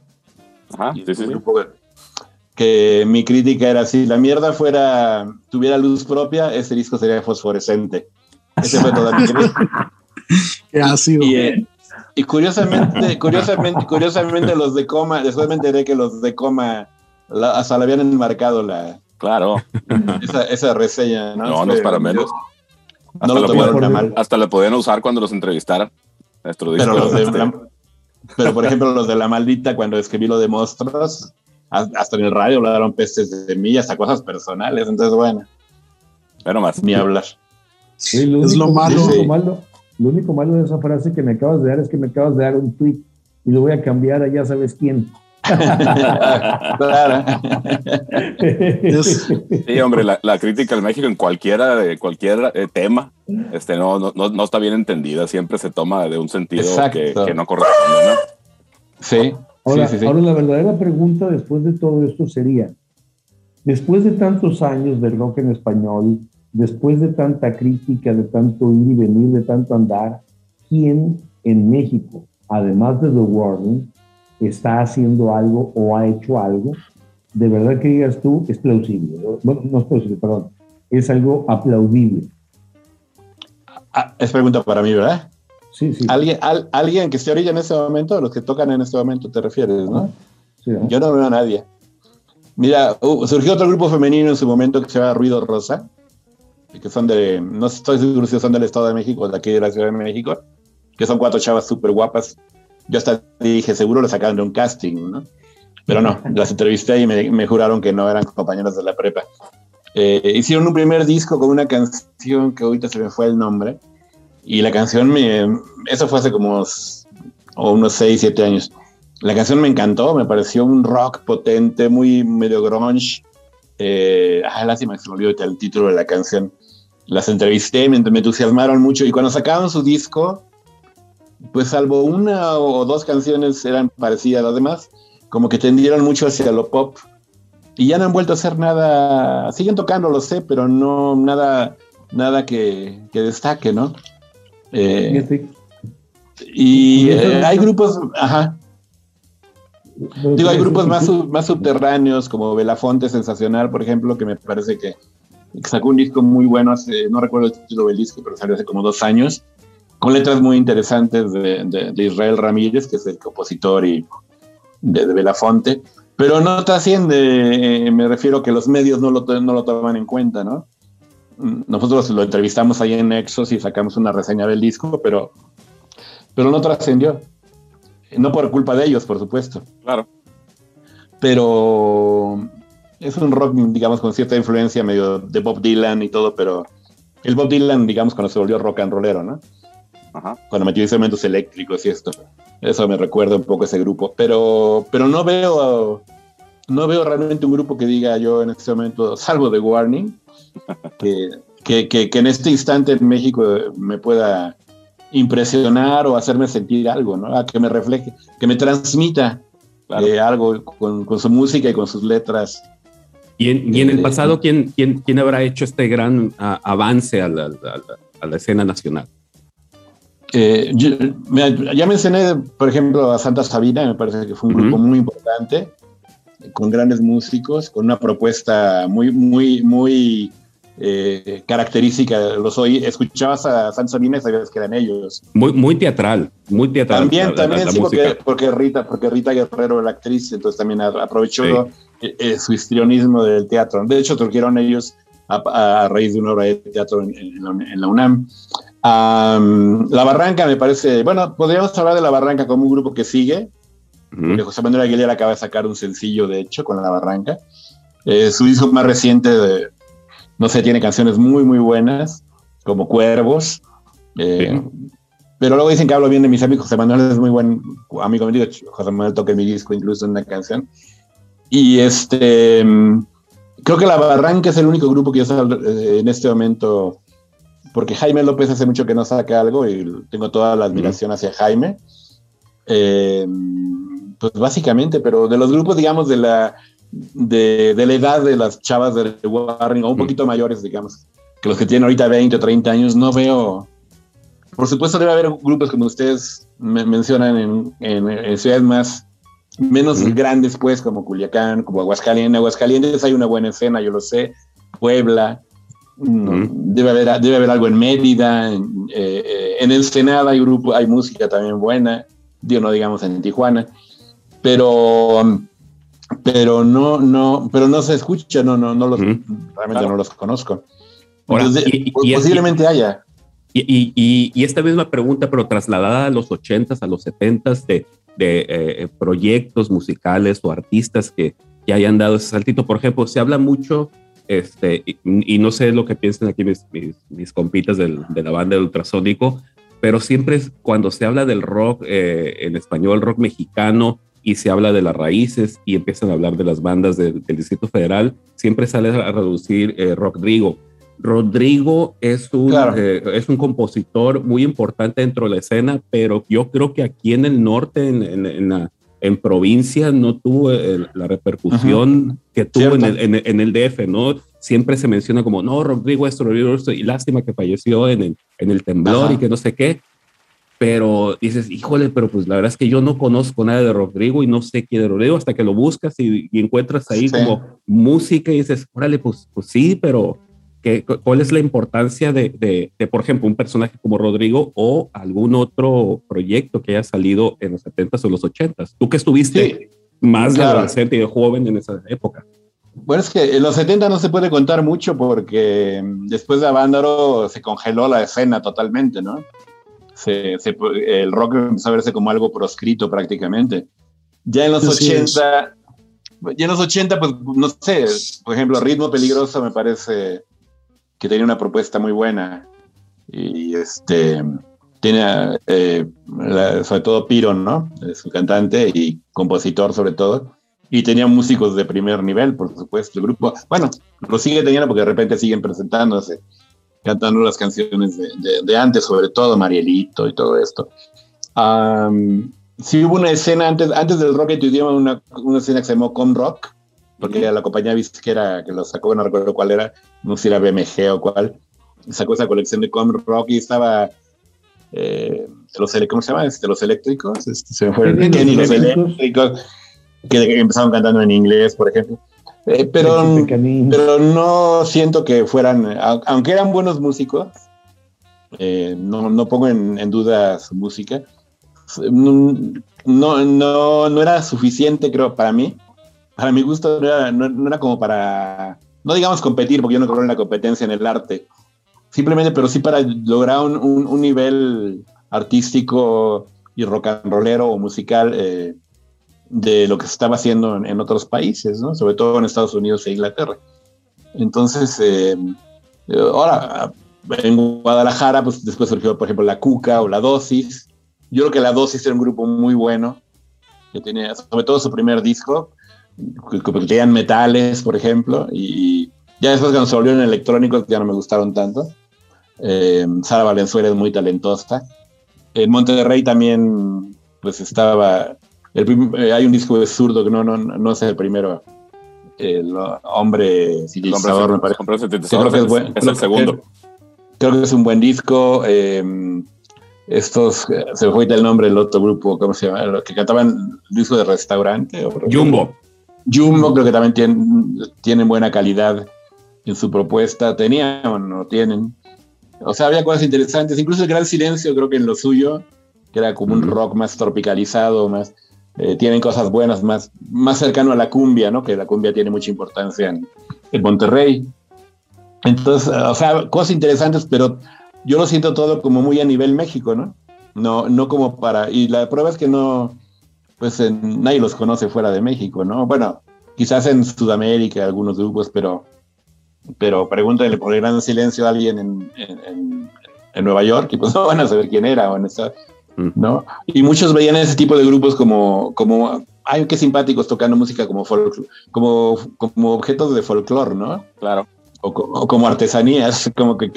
Ajá, sí, sí, que mi crítica era si la mierda fuera, tuviera luz propia, ese disco sería fosforescente. Ese fue toda mi crítica. Qué ácido. Y, eh, y curiosamente, curiosamente, curiosamente los de coma, después me enteré que los de coma hasta le habían enmarcado la. Claro. Esa, esa reseña, ¿no? No, no es para menos. no lo, tomaron mal. Hasta le podían usar cuando los entrevistaran. Nuestro pero, los de, este. pero, por ejemplo, los de la maldita, cuando escribí lo de monstruos, hasta en el radio hablaron pestes de mí, hasta cosas personales. Entonces, bueno. Pero más. Ni hablar. es lo malo. Sí. malo lo único malo de esa frase que me acabas de dar es que me acabas de dar un tweet y lo voy a cambiar a ya sabes quién. claro. sí, hombre, la, crítica al México en cualquiera de cualquier eh, tema este, no, no, no, está bien entendida, siempre se toma de un sentido que, que, no corresponde. ¿no? Sí. Ahora, sí, sí, ahora, la verdadera pregunta después de todo esto sería, después de tantos años del rock en español, después de tanta crítica, de tanto ir y venir, de tanto andar, ¿quién en México, además de The Warning, está haciendo algo o ha hecho algo? De verdad que digas tú, es plausible. Bueno, no es plausible, perdón. Es algo aplaudible. Ah, es pregunta para mí, ¿verdad? Sí, sí. ¿Alguien, alguien que esté orilla en este momento, los que tocan en este momento, te refieres, ¿no? Sí, Yo no veo a nadie. Mira, uh, surgió otro grupo femenino en su momento que se llama Ruido Rosa, que son de, no estoy seguro si son del Estado de México o de aquí de la Ciudad de México, que son cuatro chavas súper guapas. Yo hasta dije, seguro lo sacaron de un casting, ¿no? Pero no, las entrevisté y me, me, juraron que no eran compañeras de la prepa. Eh, hicieron un primer disco con una canción que ahorita se me fue el nombre. Y la canción me. Eso fue hace como unos 6, 7 años. La canción me encantó, me pareció un rock potente, muy medio grunge. Eh, ah, lástima que se me olvidó el título de la canción. Las entrevisté, me, me entusiasmaron mucho. Y cuando sacaron su disco, pues salvo una o dos canciones eran parecidas a las demás, como que tendieron mucho hacia lo pop. Y ya no han vuelto a hacer nada, siguen tocando, lo sé, pero no nada, nada que, que destaque, ¿no? Eh, y eh, hay grupos, ajá. Digo, hay grupos más, más subterráneos, como Belafonte Sensacional, por ejemplo, que me parece que sacó un disco muy bueno hace, no recuerdo el título del disco, pero salió hace como dos años, con letras muy interesantes de, Israel Ramírez, que es el compositor y de, Belafonte, pero no trasciende, eh, me refiero que los medios no lo, no lo toman en cuenta, ¿no? Nosotros lo entrevistamos ahí en Nexos y sacamos una reseña del disco, pero, pero no trascendió. No por culpa de ellos, por supuesto. Claro. Pero es un rock, digamos, con cierta influencia medio de Bob Dylan y todo, pero el Bob Dylan, digamos, cuando se volvió rock and rollero, ¿no? Cuando metió instrumentos eléctricos y esto. Eso me recuerda un poco ese grupo. Pero, pero no veo no veo realmente un grupo que diga yo en este momento, salvo de Warning, que, que, que, en este instante en México me pueda impresionar o hacerme sentir algo, ¿no? que me refleje, que me transmita eh, algo con, con, su música y con sus letras. ¿Y en, y en el eh, pasado ¿quién, quién, quién, habrá hecho este gran avance a la, a la escena nacional? Eh, ya mencioné, por ejemplo, a Santa Sabina, me parece que fue un grupo muy importante, con grandes músicos, con una propuesta muy, muy, muy eh, característica. Los oí, escuchabas a Santa Sabina y sabías que eran ellos. Muy, muy teatral, muy teatral. También, también sí, porque, Rita, porque Rita Guerrero, la actriz, entonces también aprovechó eh, su histrionismo del teatro. De hecho, trajeron ellos a, raíz de una obra de teatro en la UNAM la Barranca me parece, bueno, podríamos hablar de La Barranca como un grupo que sigue, José Manuel Aguilera acaba de sacar un sencillo, de hecho, con La Barranca. Eh, su disco más reciente, de, no sé, tiene canciones muy, muy buenas, como Cuervos. Eh, pero luego dicen que hablo bien de mis amigos. José Manuel es muy buen amigo mío. José Manuel toca mi disco incluso en una canción. Y este, creo que La Barranca es el único grupo que yo eh, en este momento porque Jaime López hace mucho que no saca algo y tengo toda la admiración hacia Jaime. Eh, pues básicamente, pero de los grupos, digamos, de la, de, la edad de las chavas de Warning, o un poquito mayores, digamos, que los que tienen ahorita 20 o 30 años, no veo. Por supuesto, debe haber grupos como ustedes mencionan en, ciudades más menos grandes, pues, como Culiacán, como Aguascalientes. Aguascalientes hay una buena escena, yo lo sé. Puebla, debe, haber, debe haber algo en Mérida, en, eh, eh, en Ensenada hay grupo, hay música también buena, digo, no digamos en Tijuana, pero, pero no, no, pero no se escucha, no, no, no los, realmente no los conozco. posiblemente haya. Y, y, y, esta misma pregunta, pero trasladada a los 80s, a los 70s, de, de eh, proyectos musicales o artistas que, que hayan dado ese saltito. Por ejemplo, se habla mucho este, y, no sé lo que piensan aquí mis, mis, compitas de la banda de Ultrasónico, pero siempre es cuando se habla del rock eh, en español, rock mexicano, y se habla de las raíces y empiezan a hablar de las bandas del Distrito Federal, siempre sale a reducir eh, Rodrigo. Rodrigo es un, eh, es un compositor muy importante dentro de la escena, pero yo creo que aquí en el norte, en, en, en la, en provincia no tuvo la repercusión que tuvo en el, en, el, DF, ¿no? Siempre se menciona como, no, Rodrigo esto, Rodrigo esto, y lástima que falleció en el, en el temblor y que no sé qué. Pero dices, híjole, pero pues la verdad es que yo no conozco nada de Rodrigo y no sé quién es Rodrigo hasta que lo buscas y, encuentras ahí como música y dices, órale, pues, pues sí, pero ¿Cuál es la importancia de, por ejemplo, un personaje como Rodrigo o algún otro proyecto que haya salido en los 70s o los 80s? Tú que estuviste más de adolescente y de joven en esa época. Bueno, es que en los 70 no se puede contar mucho porque mm, después de Avándaro se congeló la escena totalmente, ¿no? el rock empezó a verse como algo proscrito prácticamente. Ya en los 80, y en los 80, pues no sé, por ejemplo, Ritmo Peligroso me parece que tenía una propuesta muy buena. Y este tiene eh, sobre todo Piron, ¿no? Su cantante y compositor sobre todo. Y tenía músicos de primer nivel, por supuesto. El grupo, bueno, lo sigue teniendo porque de repente siguen presentándose, cantando las canciones de, de, antes, sobre todo Marielito y todo esto. Um, sí hubo una escena antes, antes del rock en tu idioma, una, una escena que se llamó Com Rock, porque era la compañía disquera que lo sacó, no recuerdo cuál era, no sé si era BMG o cuál, sacó esa colección de Com Rock y estaba eh, los, ¿cómo se llama? Este, los eléctricos, este, se me fue el, Kenny, los eléctricos, que empezaron cantando en inglés, por ejemplo. Eh, pero, pero no siento que fueran, aunque eran buenos músicos, eh, no, no, pongo en, en, duda su música. No, no, no, era suficiente, creo, para mí. Para mi gusto, no era, no era como para, no digamos competir, porque yo no creo en la competencia en el arte, simplemente, pero sí para lograr un, un, nivel artístico y rock and rollero o musical eh, de lo que se estaba haciendo en, otros países, ¿no? sobre todo en Estados Unidos e Inglaterra. Entonces, eh, ahora, en Guadalajara, pues después surgió, por ejemplo, la Cuca o la Dosis. Yo creo que la Dosis era un grupo muy bueno, que tenía, sobre todo su primer disco, que, que tenían metales, por ejemplo, y ya después cuando se volvieron electrónicos ya no me gustaron tanto. Eh, Sara Valenzuela es muy talentosa. En Monterrey también, pues estaba. Eh, hay un disco de zurdo que no, no, no es el primero. El hombre sintetizador, me parece. Creo que es, buen, es el segundo. Creo que es un buen disco. Eh, estos, se me fue el nombre del otro grupo, ¿cómo se llama? Los que cantaban el disco de restaurante. Jumbo. Jumbo creo que también tienen, tienen buena calidad en su propuesta. Tenían o no tienen. O sea, había cosas interesantes. Incluso el Gran Silencio, creo que en lo suyo, que era como un rock más tropicalizado, más. Eh, tienen cosas buenas, más, más cercano a la cumbia, ¿no? Que la cumbia tiene mucha importancia en, en Monterrey. Entonces, o sea, cosas interesantes, pero yo lo siento todo como muy a nivel México, ¿no? No, no como para. Y la prueba es que no. Pues nadie los conoce fuera de México, ¿no? Bueno, quizás en Sudamérica algunos grupos, pero pero pregúntale por el gran silencio a alguien en, en, en, Nueva York y pues no van a saber quién era o en esta, ¿no? Y muchos veían ese tipo de grupos como, como ay, qué simpáticos tocando música como, como, como objetos de folclore, ¿no? Claro. O, como artesanías, como que,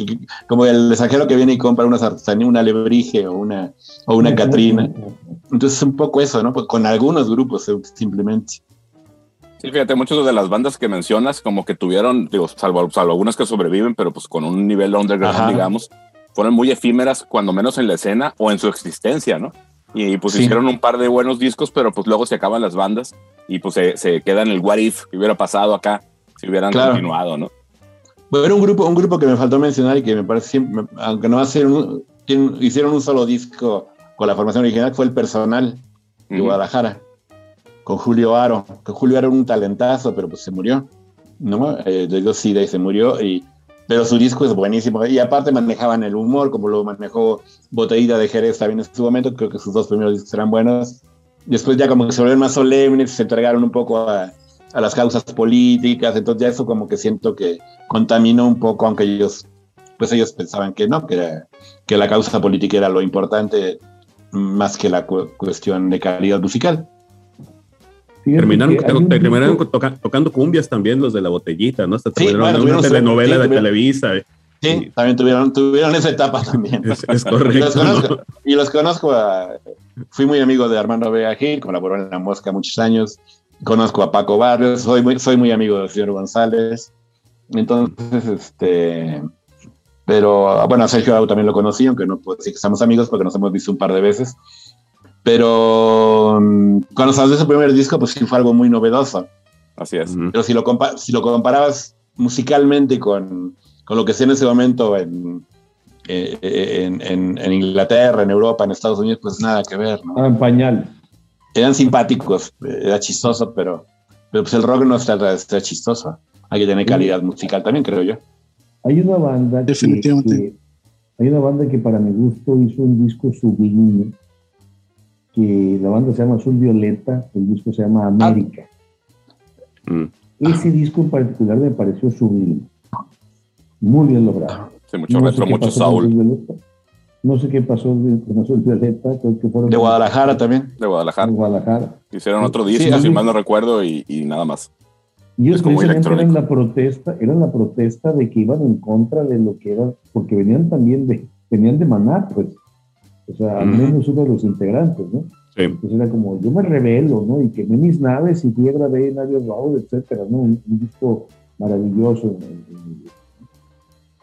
como el extranjero que viene y compra unas artesanías, una lebrige o una, o una catrina. Entonces, un poco eso, ¿no? Pues con algunos grupos simplemente. Sí, fíjate, muchas de las bandas que mencionas, como que tuvieron, digo, salvo, salvo algunas que sobreviven, pero pues con un nivel underground, digamos, fueron muy efímeras, cuando menos en la escena o en su existencia, ¿no? Y pues hicieron un par de buenos discos, pero pues luego se acaban las bandas y pues se, se queda en el what if que hubiera pasado acá si hubieran continuado, ¿no? Bueno, un grupo, un grupo que me faltó mencionar y que me parece, aunque no va a ser un, hicieron un solo disco con la formación original, fue el personal de Guadalajara con Julio Aro, que Julio Aro era un talentazo, pero pues se murió, ¿no? Eh, le dio SIDA y se murió, y, pero su disco es buenísimo, y aparte manejaban el humor, como lo manejó Botellita de Jerez también en su momento, creo que sus dos primeros discos eran buenos, después ya como que se volvieron más solemnes, se entregaron un poco a, a las causas políticas, entonces ya eso como que siento que contaminó un poco, aunque ellos, pues ellos pensaban que no, que, que la causa política era lo importante más que la cuestión de calidad musical. Terminaron, terminaron tocando cumbias también los de la botellita, ¿no? Hasta tuvieron una telenovela de Televisa. Eh. Sí, también tuvieron, tuvieron esa etapa también. Es, correcto. Y los conozco, fui muy amigo de Armando Vega Gil, colaboró en La Mosca muchos años. Conozco a Paco Barrios, soy muy, soy muy amigo del señor González. Entonces, este. Pero bueno, a Sergio Agu también lo conocí, aunque no puedo decir que somos amigos porque nos hemos visto un par de veces. Pero mm, cuando salió ese primer disco, pues sí fue algo muy novedoso. Así es. Pero si lo, si lo comparabas musicalmente con, con lo que hacía en ese momento en, eh, en, en, Inglaterra, en Europa, en Estados Unidos, pues nada que ver. ¿no? Ah, en pañal. Eran simpáticos, era chistoso, pero, pero pues el rock no está, está chistoso. Hay que tener calidad musical también, creo yo. Hay una banda. Definitivamente. hay una banda que para mi gusto hizo un disco sublime que la banda se llama Azul Violeta, el disco se llama América. Mm. Ese disco en particular me pareció sublime. Muy bien logrado. Sí, mucho no retro, mucho Saúl. No sé qué pasó con Azul Violeta. que fueron de Guadalajara también. De Guadalajara. De Guadalajara. Hicieron otro disco, si mal no recuerdo, y, y nada más. Y ellos eran la protesta, eran la protesta de que iban en contra de lo que era, porque venían también de, venían de Maná, pues. O sea, al menos uno de los integrantes, ¿no? Sí. Entonces era como, yo me revelo, ¿no? Y quemé mis naves y fui a grabé Nadia Road, etcétera, ¿no? Un, disco maravilloso.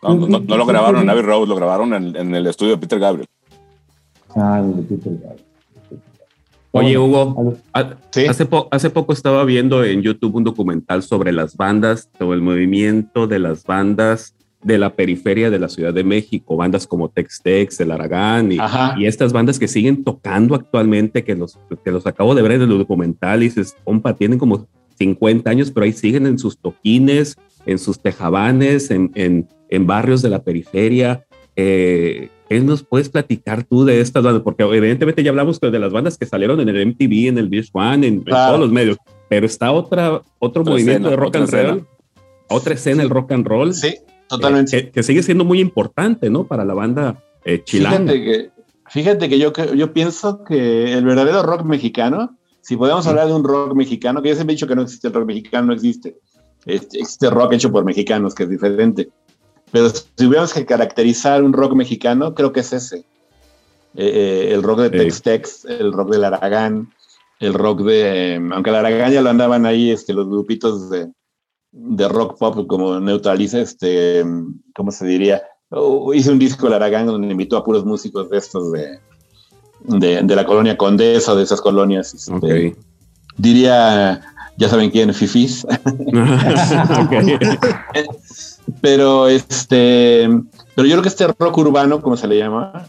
No, no, no, lo grabaron en Abbey Road, lo grabaron en, en, el estudio de Peter Gabriel. Ah, en el de Peter Gabriel. Oye, Hugo, hace, hace poco estaba viendo en YouTube un documental sobre las bandas, sobre el movimiento de las bandas de la periferia de la Ciudad de México, bandas como Tex-Tex, El Aragán y, y, estas bandas que siguen tocando actualmente, que los, que los acabo de ver en el documental y dices, compa, tienen como 50 años, pero ahí siguen en sus toquines, en sus tejabanes, en, en, en barrios de la periferia. Eh, ¿Qué nos puedes platicar tú de estas bandas? Porque evidentemente ya hablamos de las bandas que salieron en el MTV, en el VH1, en, en todos los medios, pero está otra, otro movimiento de rock and roll, otra escena el rock and roll. Sí, totalmente. que, sigue siendo muy importante, ¿no? Para la banda eh, chilanga. Fíjate que, fíjate que yo, yo pienso que el verdadero rock mexicano, si podemos hablar de un rock mexicano, que ya se me he dicho que no existe el rock mexicano, no existe. Existe rock hecho por mexicanos, que es diferente. Pero si tuviéramos que caracterizar un rock mexicano, creo que es ese. Eh, eh, el rock de Tex-Tex, el rock del Aragán, el rock de... aunque el Aragán ya lo andaban ahí este, los grupitos de, de rock pop como Neutraliza, este, ¿cómo se diría? Oh, hice un disco el Aragán donde invitó a puros músicos de estos de, de, la colonia Condesa, de esas colonias. Este, Diría, ya saben quién, Fifis. Pero este, pero yo creo que este rock urbano, como se le llama,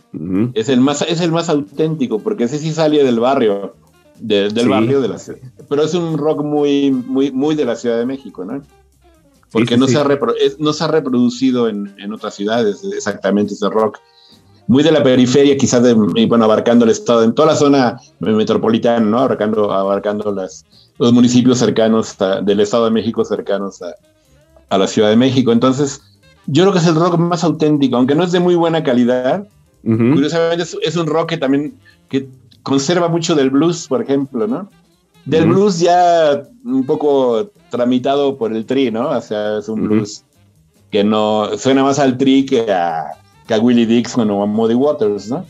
es el más, es el más auténtico, porque ese sí sale del barrio, del barrio de la ciudad. Pero es un rock muy, muy, muy de la Ciudad de México, ¿no? Porque no, Se ha no se ha reproducido en, en, otras ciudades exactamente ese rock. Muy de la periferia, quizás, de, bueno, abarcando el estado, en toda la zona metropolitana, ¿no? Abarcando, abarcando las, los municipios cercanos del Estado de México, cercanos a, a la Ciudad de México. Entonces, yo creo que es el rock más auténtico, aunque no es de muy buena calidad. Curiosamente es, un rock que también que conserva mucho del blues, por ejemplo, ¿no? Del blues ya un poco tramitado por el tri, ¿no? O sea, es un blues que no suena más al tri que a, que a Willie Dixon o a Muddy Waters, ¿no?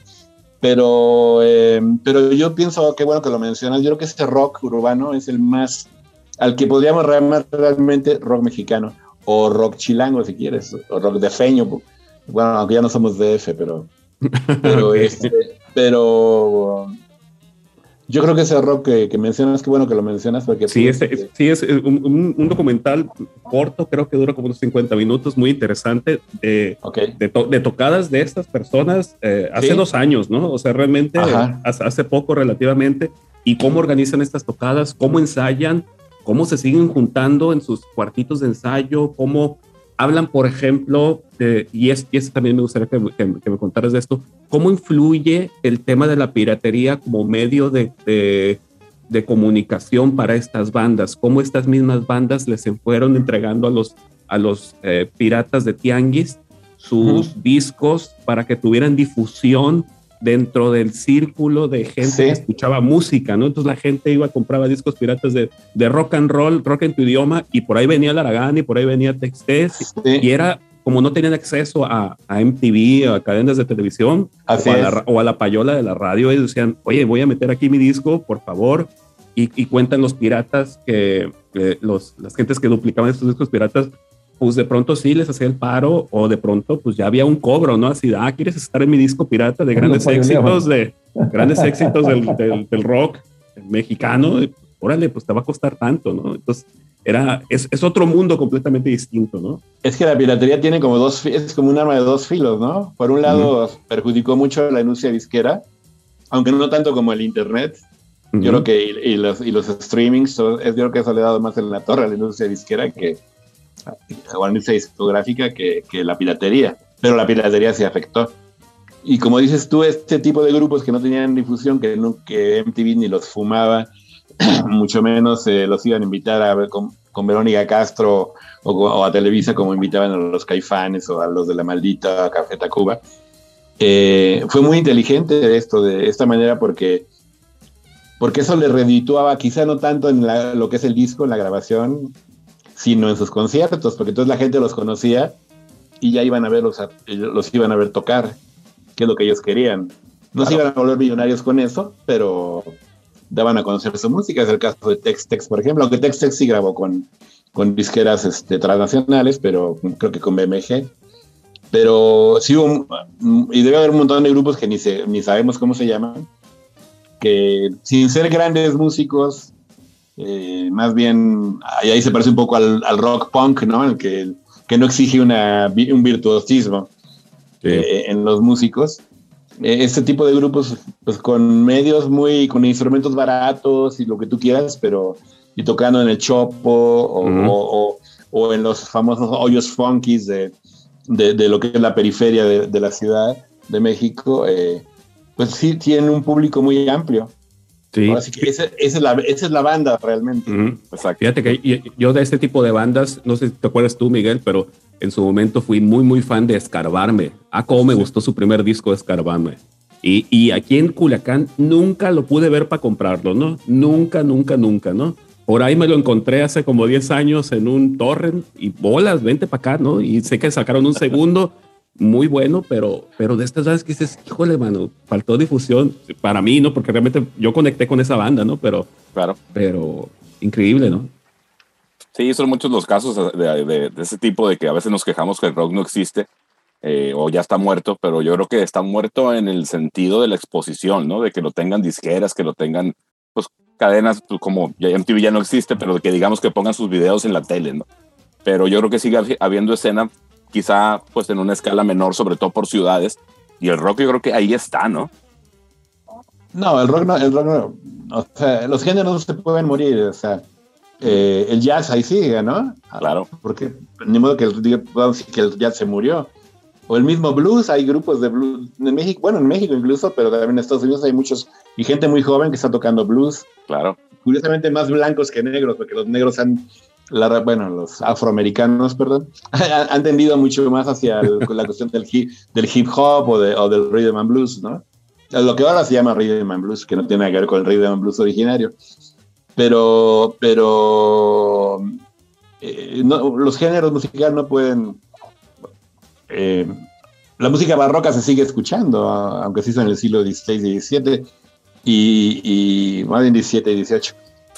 Pero, eh, pero yo pienso que bueno que lo mencionas, yo creo que este rock urbano es el más al que podríamos llamar realmente rock mexicano o rock chilango si quieres, o rock de feño, bueno, aunque ya no somos DF, pero pero este, pero yo creo que ese rock que, mencionas, qué bueno que lo mencionas porque sí, pues, es, sí es un, documental corto, creo que dura como unos 50 minutos, muy interesante de, de, tocadas de estas personas eh, hace dos años, ¿no? O sea, realmente hace poco relativamente y cómo organizan estas tocadas, cómo ensayan, cómo se siguen juntando en sus cuartitos de ensayo, cómo hablan, por ejemplo, y, es, y también me gustaría que, me contaras de esto, cómo influye el tema de la piratería como medio de, de, comunicación para estas bandas, cómo estas mismas bandas les fueron entregando a los, a los eh, piratas de Tianguis sus discos para que tuvieran difusión dentro del círculo de gente que escuchaba música, ¿no? Entonces la gente iba, compraba discos piratas de, de rock and roll, rock en tu idioma, y por ahí venía el Aragán y por ahí venía Textes, y era como no tenían acceso a, a MTV, a cadenas de televisión, o a, la, payola de la radio, ellos decían, oye, voy a meter aquí mi disco, por favor, y, y cuentan los piratas que los, las gentes que duplicaban estos discos piratas pues de pronto sí les hacía el paro o de pronto pues ya había un cobro, ¿no? Así, ah, ¿quieres estar en mi disco pirata de grandes éxitos, de grandes éxitos del, del, rock mexicano? Órale, pues te va a costar tanto, ¿no? Entonces, era, es, es, otro mundo completamente distinto, ¿no? Es que la piratería tiene como dos, es como un arma de dos filos, ¿no? Por un lado, perjudicó mucho la industria disquera, aunque no tanto como el Internet. Yo creo que y, los, y los streamings, yo creo que eso le ha dado más en la torre a la industria disquera que, o industria discográfica que, que la piratería, pero la piratería se afectó. Y como dices tú, este tipo de grupos que no tenían difusión, que, no, que MTV ni los fumaba, mucho menos eh, los iban a invitar a ver, con Verónica Castro o, a Televisa como invitaban a los caifanes o a los de la maldita Café Tacuba. Eh, fue muy inteligente esto de esta manera porque, porque eso le redituaba, quizá no tanto en lo que es el disco, en la grabación, sino en sus conciertos, porque entonces la gente los conocía y ya iban a verlos, los iban a ver tocar, que es lo que ellos querían. No se iban a volver millonarios con eso, pero daban a conocer su música. Es el caso de Tex Tex, por ejemplo, aunque Tex Tex sí grabó con, con disqueras este, transnacionales, pero creo que con BMG. Pero sí hubo, y debe haber un montón de grupos que ni, ni sabemos cómo se llaman, que sin ser grandes músicos, eh, más bien, ahí se parece un poco al, rock punk, ¿no? El que, que no exige una, un virtuosismo eh, en los músicos. Eh, este tipo de grupos, pues con medios muy, con instrumentos baratos y lo que tú quieras, pero y tocando en el Chopo o, o, en los famosos hoyos funkies de, de, lo que es la periferia de, la ciudad de México, eh, pues sí tiene un público muy amplio. Sí. Que esa, es la, esa, es la, banda realmente. Fíjate que yo de este tipo de bandas, no sé si te acuerdas tú, Miguel, pero en su momento fui muy, muy fan de Escarbarme. Ah, cómo me gustó su primer disco Escarbarme. Y, y, aquí en Culiacán nunca lo pude ver para comprarlo, ¿no? Nunca, nunca, nunca, ¿no? Por ahí me lo encontré hace como 10 años en un torrent y bolas, vente para acá, ¿no? Y sé que sacaron un segundo muy bueno, pero, pero de estas veces que dices, híjole, mano, faltó difusión para mí, ¿no? Porque realmente yo conecté con esa banda, ¿no? Pero, claro. pero increíble, ¿no? Sí, son muchos los casos de, de, ese tipo de que a veces nos quejamos que el rock no existe eh, o ya está muerto, pero yo creo que está muerto en el sentido de la exposición, ¿no? De que lo tengan disqueras, que lo tengan cadenas pues, como MTV ya no existe, pero que digamos que pongan sus videos en la tele, ¿no? Pero yo creo que sigue habiendo escena, quizá pues en una escala menor, sobre todo por ciudades, y el rock yo creo que ahí está, ¿no? No, el rock no, el rock no. O sea, los géneros no se pueden morir, o sea, eh, el jazz ahí sigue, ¿no? Claro. Porque ni modo que el, que el jazz se murió. O el mismo blues, hay grupos de blues en México, bueno, en México incluso, pero también en Estados Unidos hay muchos, y gente muy joven que está tocando blues. Claro. Curiosamente más blancos que negros, porque los negros han, la, bueno, los afroamericanos, perdón, han tendido mucho más hacia la cuestión del hip, del hip hop o, de, o del rhythm and blues, ¿no? Lo que ahora se llama rhythm and blues, que no tiene nada que ver con el rhythm and blues originario. Pero, pero eh, los géneros musicales no pueden eh, la música barroca se sigue escuchando, aunque se hizo en el siglo XVI y XVII, y, más bien XVII y XVIII.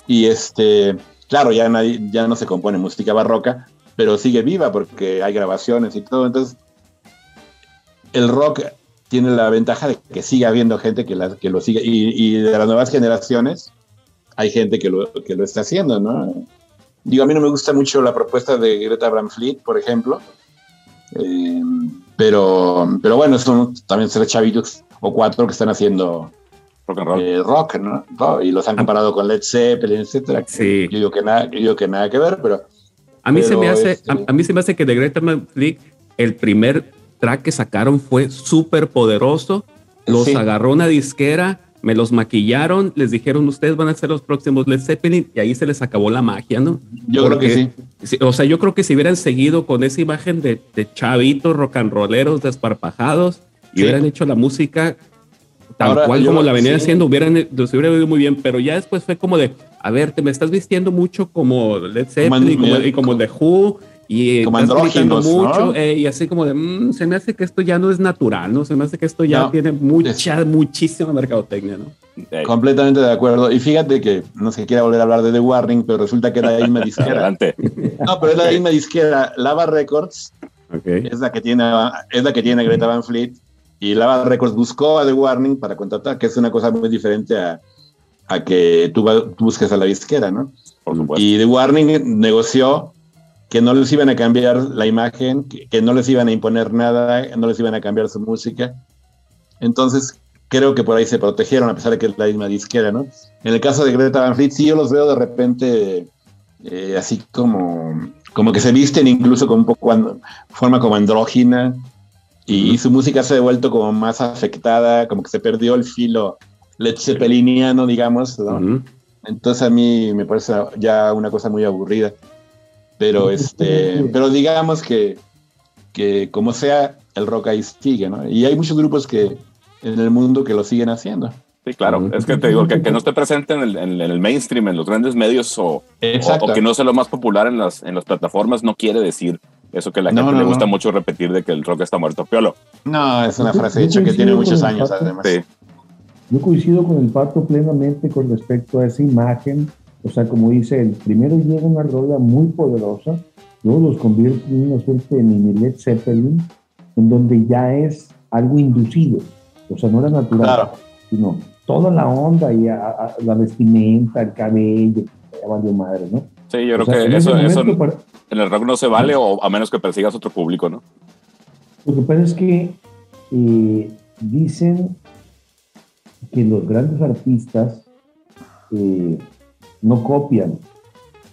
Y este, claro, ya, ya no se compone música barroca, pero sigue viva porque hay grabaciones y todo. Entonces, el rock tiene la ventaja de que sigue habiendo gente que, que lo sigue, y, de las nuevas generaciones hay gente que lo, que lo está haciendo, ¿no? Digo, a mí no me gusta mucho la propuesta de Greta Van Fleet, por ejemplo, eh, pero, pero bueno, son también tres chavitos o cuatro que están haciendo rock, and roll. Eh, rock ¿no? Y los han comparado con Led Zeppelin, etcétera. Sí. Yo digo que nada, yo que nada que ver, pero. A mí, se me hace, este a, mí se me hace que de Greta Van el primer track que sacaron fue súper poderoso. Los agarró una disquera me los maquillaron, les dijeron, ustedes van a ser los próximos Led Zeppelin, y ahí se les acabó la magia, ¿no? Yo creo que sí. O sea, yo creo que si hubieran seguido con esa imagen de, chavitos rock and rolleros desparpajados y hubieran hecho la música tal cual como la venían haciendo, hubieran, los hubiera ido muy bien, pero ya después fue como de, a ver, te me estás vistiendo mucho como Led Zeppelin y como, y como The Who, y como mucho eh, y así como de mm, se me hace que esto ya no es natural no se me hace que esto ya tiene mucha muchísima mercadotecnia no completamente de acuerdo y fíjate que no sé quiera volver a hablar de The Warning pero resulta que era la misma disquera. Adelante. no pero es la misma disquera Lava Records es la que tiene es la que tiene Greta Van Fleet y Lava Records buscó a The Warning para contratar que es una cosa muy diferente a, a que tú, tú busques a la disquera no por supuesto y The Warning negoció que no les iban a cambiar la imagen, que, no les iban a imponer nada, no les iban a cambiar su música. Entonces, creo que por ahí se protegieron, a pesar de que es la misma disquera, ¿no? En el caso de Greta Van Fleet, sí yo los veo de repente eh, así como, como que se visten incluso con un poco forma como andrógina y, su música se ha vuelto como más afectada, como que se perdió el filo Led Zeppeliniano, digamos, ¿no? Entonces a mí me parece ya una cosa muy aburrida. Pero este, pero digamos que, que como sea, el rock ahí sigue, ¿no? Y hay muchos grupos que en el mundo que lo siguen haciendo. Sí, claro. Es que te digo que, que no esté presente en el, en el, mainstream, en los grandes medios o, o, que no sea lo más popular en las, en las plataformas, no quiere decir eso que la gente le gusta mucho repetir de que el rock está muerto, Piolo. No, es una frase hecha que tiene muchos años, además. Sí. Yo coincido con el Pato plenamente con respecto a esa imagen. O sea, como dice él, primero llega una rola muy poderosa, luego los convierte en una suerte de mini Led Zeppelin, en donde ya es algo inducido. O sea, no era natural, sino toda la onda y la vestimenta, el cabello, ya valió madre, ¿no? Sí, yo creo que eso, eso en el rock no se vale o a menos que persigas otro público, ¿no? Lo que pasa es que eh, dicen que los grandes artistas eh, no copian,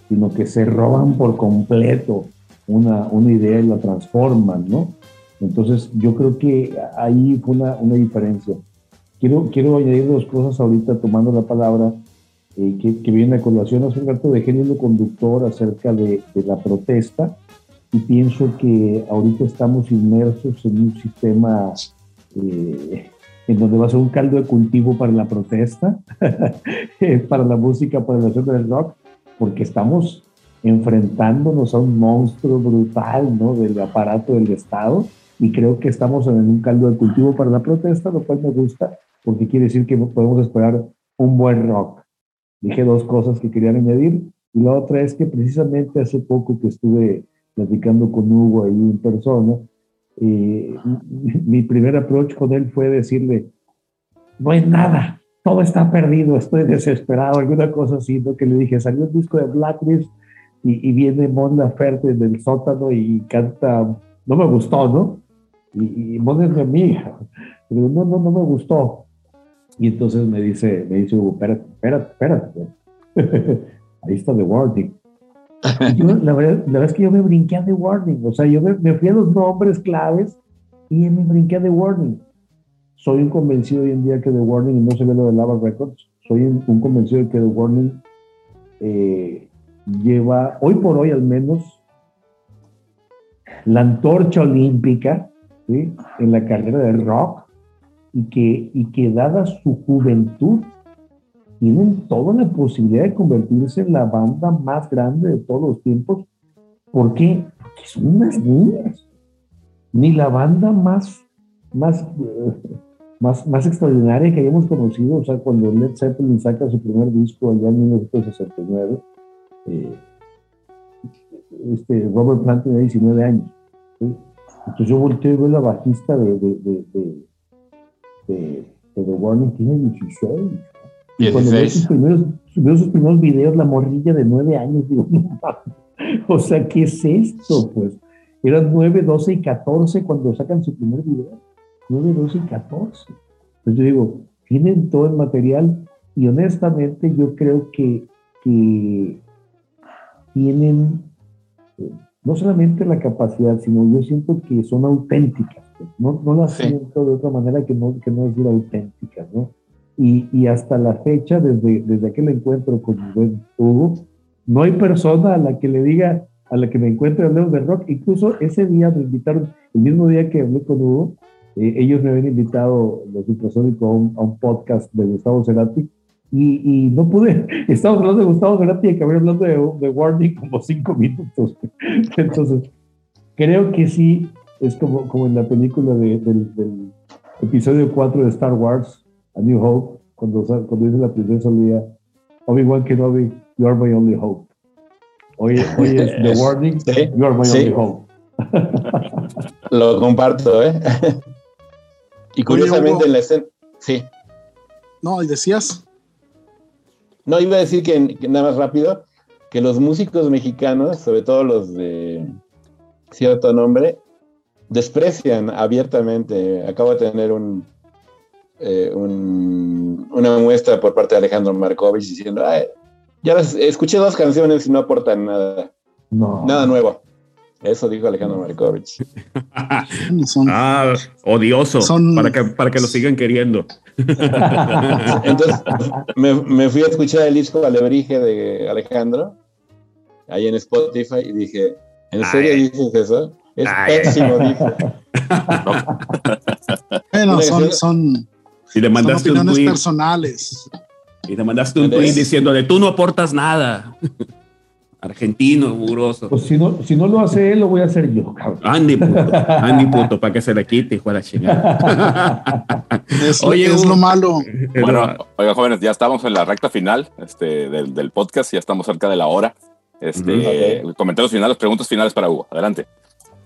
sino que se roban por completo una, una, idea y la transforman, ¿no? Entonces yo creo que ahí fue una, una diferencia. Quiero, quiero añadir dos cosas ahorita tomando la palabra eh, que, viene a colación. Hace un rato de género conductor acerca de, la protesta y pienso que ahorita estamos inmersos en un sistema eh, en donde va a ser un caldo de cultivo para la protesta, para la música, para la escena del rock, porque estamos enfrentándonos a un monstruo brutal ¿no? del aparato del Estado y creo que estamos en un caldo de cultivo para la protesta, lo cual me gusta porque quiere decir que podemos esperar un buen rock. Dije dos cosas que quería añadir y la otra es que precisamente hace poco que estuve platicando con Hugo ahí en persona, eh, mi primer approach con él fue decirle, no hay nada, todo está perdido, estoy desesperado, alguna cosa así, ¿no? Que le dije, salió un disco de Blacklist y, y viene Mon Laferte del sótano y canta, no me gustó, ¿no? Y, y Mon es mi amiga, pero no, no, no me gustó. Y entonces me dice, me dice Hugo, espérate, espérate, espérate. Ahí está The Warning. la, verdad, es que yo me brinqué a The Warning. O sea, yo me, fui a los nombres claves y me brinqué a The Warning. Soy un convencido hoy en día que The Warning, no se ve lo de Lava Records, soy un, convencido de que The Warning eh, lleva, hoy por hoy al menos, la antorcha olímpica ¿sí? en la carrera del rock y que, y que dada su juventud, tienen toda la posibilidad de convertirse en la banda más grande de todos los tiempos. ¿Por? Porque son unas niñas. Ni la banda más, más, más, más extraordinaria que hayamos conocido, o sea, cuando Led Zeppelin saca su primer disco allá en 1969, eh, este, Robert Plant tenía 19 años. Entonces yo volteo y veo la bajista de, de, de de, The Warning tiene 16. Y cuando veo sus, primeros, sus primeros videos, la morrilla de 9 años, digo, no O sea, ¿qué es esto? Pues eran 9, 12 y 14 cuando sacan su primer video. 9, 12 y 14. Entonces yo digo, tienen todo el material y honestamente yo creo que, que tienen eh, no solamente la capacidad, sino yo siento que son auténticas. No, no las siento de otra manera que no, que no decir auténticas, ¿no? Y, y, hasta la fecha, desde, desde aquel encuentro con buen Hugo, no hay persona a la que le diga, a la que me encuentre hablemos de rock. Incluso ese día me invitaron, el mismo día que hablé con Hugo, eh, ellos me habían invitado, los ultrasónicos, a un, a un podcast de Gustavo Cerati, y, y, no pude, estábamos hablando de Gustavo Cerati y acabé hablando de, de Warning como cinco minutos. Entonces, creo que sí, es como, como en la película de, del, del, episodio 4 de Star Wars, A New Hope, cuando, cuando dice la princesa Leia, Obi-Wan Kenobi, you are my only hope. Hoy, hoy es The Warning, you are my only hope. Lo comparto, ¿eh? y curiosamente en la escena, sí. No, y decías. No, iba a decir que, que, nada más rápido, que los músicos mexicanos, sobre todo los de cierto nombre, desprecian abiertamente. Acabo de tener un, eh, una muestra por parte de Alejandro Markovich diciendo, ya escuché dos canciones y no aportan nada. Nada nuevo. Eso dijo Alejandro Markovich. ah, odioso. Para, que, para que lo sigan queriendo. Entonces, me, me, fui a escuchar el disco Alebrije de Alejandro ahí en Spotify y dije, ¿en serio dices eso? Es pésimo, dice. bueno, son, son, y le mandaste son opiniones un tweet, personales. Y le mandaste un tweet diciéndole, tú no aportas nada. Argentino, mugroso. Pues si no, si no lo hace él, lo voy a hacer yo, cabrón. Andy, puto. Andy, puto, para que se le quite, hijo de la chingada. Es, Oye, es lo malo. Bueno, oiga, jóvenes, ya estamos en la recta final este, del, del podcast, ya estamos cerca de la hora. Este, uh -huh. Comentarios finales, preguntas finales para Hugo. Adelante.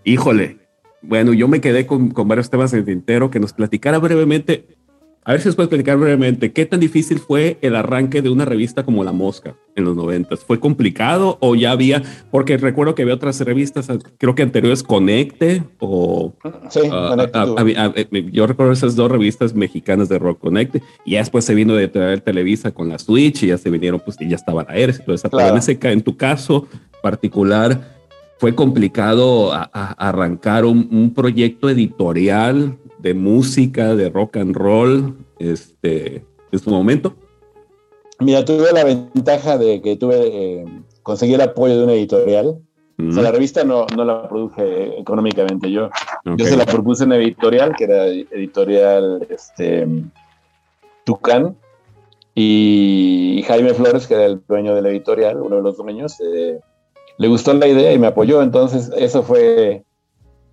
Híjole. Bueno, yo me quedé con, con varios temas en el tintero que nos platicara brevemente. A ver si nos puedes platicar brevemente. ¿Qué tan difícil fue el arranque de una revista como La Mosca en los noventas? ¿Fue complicado o ya había? Porque recuerdo que había otras revistas, creo que anteriores Conecte o. Sí, uh, Conecte. A, a, a, yo recuerdo esas dos revistas mexicanas de rock Conecte y ya después se vino de traer Televisa con la Switch y ya se vinieron, pues y ya estaba la todo eso. Claro. En, ese, en tu caso particular, fue complicado arrancar un, un proyecto editorial de música, de rock and roll, este, en su momento? Mira, tuve la ventaja de que tuve, eh, conseguí el apoyo de una editorial. Mm. O sea, la revista no, no la produje económicamente yo. Okay. Yo se la propuse en editorial, que era editorial este, Tucán, y Jaime Flores, que era el dueño de la editorial, uno de los dueños, eh, le gustó la idea y me apoyó. Entonces, eso fue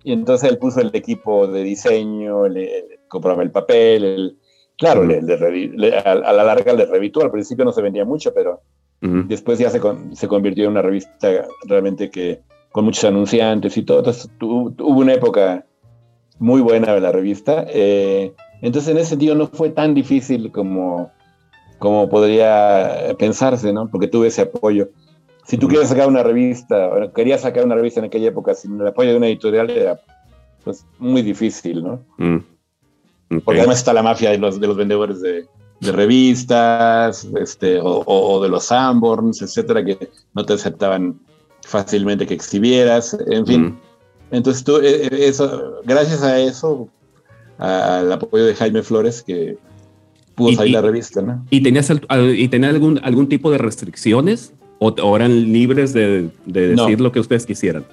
y entonces él puso el equipo de diseño, le, le compraba el papel, el, claro, uh -huh. le, le, a, a, la larga le revitó, al principio no se vendía mucho, pero uh -huh. después ya se, con, se, convirtió en una revista realmente que con muchos anunciantes y todo, entonces tu, hubo una época muy buena de la revista, eh, entonces en ese sentido no fue tan difícil como, como podría pensarse, ¿no? Porque tuve ese apoyo si tú quieres sacar una revista, o querías sacar una revista en aquella época sin el apoyo de una editorial, era pues muy difícil, ¿no? Mm. Okay. Porque además está la mafia de los, de los vendedores de, de revistas, este, o, o, de los Sanborns, etcétera, que no te aceptaban fácilmente que exhibieras, en fin. Mm. Entonces tú, eso, gracias a eso, al apoyo de Jaime Flores, que pudo salir y, la revista, ¿no? ¿Y tenías, y tenías algún, algún tipo de restricciones? O, o eran libres de, de decir no. lo que ustedes quisieran?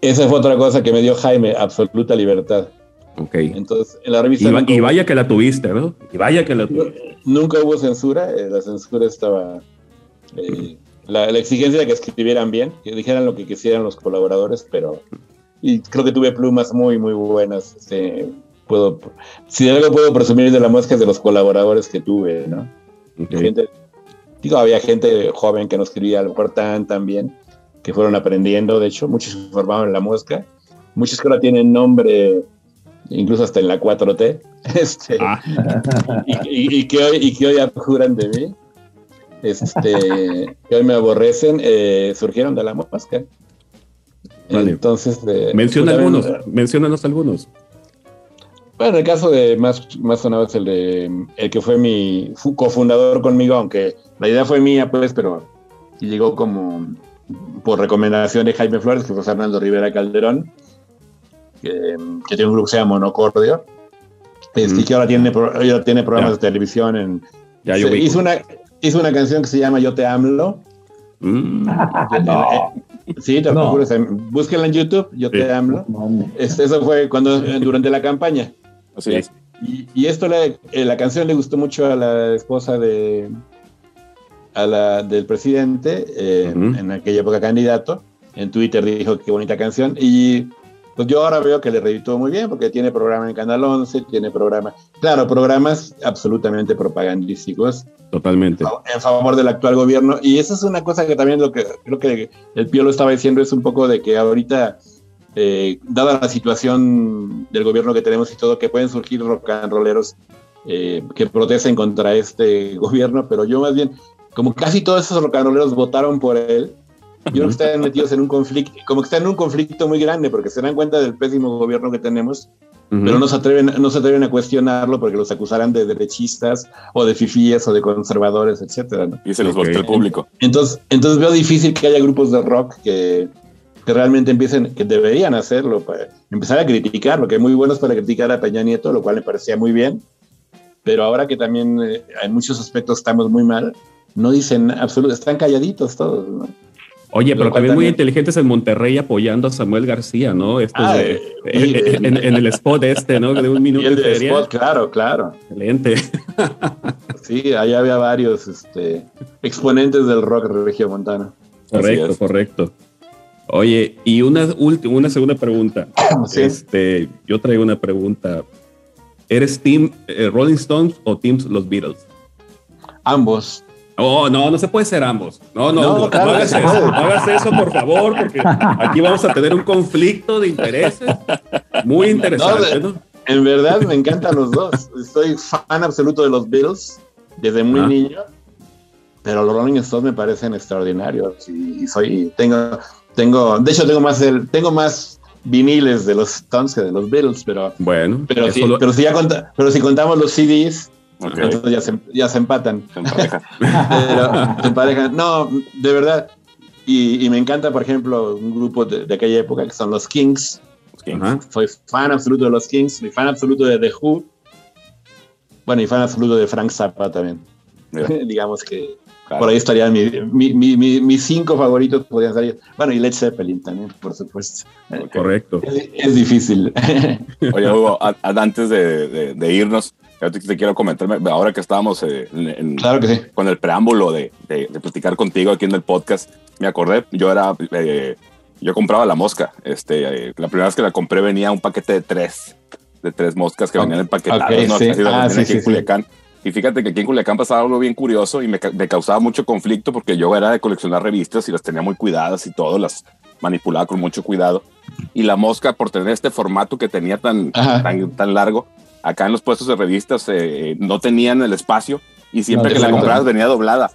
Esa fue otra cosa que me dio Jaime, absoluta libertad. Ok. Entonces, en la revista. Y, vaya que la tuviste, ¿no? Y vaya que la tuviste. Nunca hubo censura, eh, la censura estaba. Eh, la, la, exigencia de que escribieran bien, que dijeran lo que quisieran los colaboradores, pero. Y creo que tuve plumas muy, muy buenas. Puedo, si algo puedo presumir de la muesca de los colaboradores que tuve, ¿no? Okay. Gente Digo, había gente joven que no escribía a lo mejor tan, tan bien, que fueron aprendiendo, de hecho, muchos se formaron en la mosca, muchos que ahora tienen nombre, incluso hasta en la 4T, este, ah. y, y, y, que hoy, y que hoy abjuran de mí, este, que hoy me aborrecen, eh, surgieron de la mosca. Vale. Entonces, eh, menciona pues, algunos, también, menciónanos algunos. Bueno, el caso de más, más sonado es el de el que fue mi cofundador conmigo, aunque la idea fue mía, pues, pero llegó como por recomendación de Jaime Flores, que fue Fernando Rivera Calderón, que, que tiene un grupo que se llama Monocordio, este, mm. que ahora tiene, ahora tiene programas ya. de televisión. En, ya, yo se, hizo, una, hizo una canción que se llama Yo te amlo. Mm. no. Sí, te no. búsquenla en YouTube, Yo sí. te amlo. Este, eso fue cuando, durante la campaña. Así es. Y, y, esto, la, eh, la, canción le gustó mucho a la esposa de, a la, del presidente, eh, uh -huh. en aquella época candidato. En Twitter dijo qué bonita canción. Y pues yo ahora veo que le reeditó muy bien porque tiene programa en Canal 11, tiene programa, claro, programas absolutamente propagandísticos. Totalmente. En favor del actual gobierno. Y eso es una cosa que también lo que creo que el Pío lo estaba diciendo es un poco de que ahorita eh, dada la situación del gobierno que tenemos y todo, que pueden surgir rock and rolleros eh, que protesten contra este gobierno, pero yo más bien, como casi todos esos rock and rolleros votaron por él, yo creo que están metidos en un conflicto, como que están en un conflicto muy grande, porque se dan cuenta del pésimo gobierno que tenemos, uh -huh. pero no se, atreven, no se atreven a cuestionarlo porque los acusarán de derechistas o de fifíes o de conservadores, etcétera. ¿no? Y se los okay. voltea el público. Entonces, entonces veo difícil que haya grupos de rock que, que realmente empiecen, que deberían hacerlo, para empezar a criticar, porque hay muy buenos para criticar a Peña Nieto, lo cual me parecía muy bien, pero ahora que también eh, en muchos aspectos estamos muy mal, no dicen absolutamente, están calladitos todos, ¿no? Oye, pero también muy inteligentes en Monterrey apoyando a Samuel García, ¿no? Esto Ah, de- y- en, en- en el spot este, ¿no? De un Y minuto el de. Spot, claro, claro. Excelente. Sí, ahí había varios este, exponentes del rock regiomontano. Correcto, correcto. Oye, y una última, una segunda pregunta. Sí. Este, yo traigo una pregunta. ¿Eres Team eh, Rolling Stones o Team Los Beatles? Ambos. Oh, no, no se puede ser ambos. No, no, No, no, no claro hagas eso, no hagas eso, por favor, porque aquí vamos a tener un conflicto de intereses muy interesante, No, ¿no? En verdad me encantan los dos. Soy fan absoluto de los Beatles desde muy Ah. niño, pero los Rolling Stones me parecen extraordinarios y soy tengo tengo de hecho tengo más el, tengo más viniles de los Stones que de los Beatles, pero Bueno, pero si, lo- pero si ya conta- pero si contamos los CDs, Ok. entonces ya se, ya se empatan. Pareja. Pero se emparejan. No, de verdad. Y, y me encanta, por ejemplo, un grupo de, de aquella época que son los Kings. Ajá. Soy fan absoluto de los Kings, soy fan absoluto de The Who. Bueno, y fan absoluto de Frank Zappa también. Digamos que claro. por ahí estarían mi- mi- mi- mi- mis cinco favoritos, podrían salir. Bueno, y Led Zeppelin también, por supuesto. Correcto. Es, es difícil. Oye, Hugo, a- a- antes de, de- de irnos, yo te, te quiero comentar, ahora que estábamos eh, en- en- claro que sí. con el preámbulo de, de- de platicar contigo aquí en el podcast, me acordé, yo era, eh, yo compraba la mosca, este, eh, la primera vez que la compré venía un paquete de tres, de tres moscas que Ok, venían empaquetadas, ok, ¿no? sí. Ah, sí, aquí sí, en sí. Culiacán. Y fíjate que aquí en Culiacán pasaba algo bien curioso y me, me causaba mucho conflicto porque yo era de coleccionar revistas y las tenía muy cuidadas y todo, las manipulaba con mucho cuidado. Y la mosca, por tener este formato que tenía tan, tan, tan largo, acá en los puestos de revistas eh, no tenían el espacio y siempre No, que la comprabas venía doblada.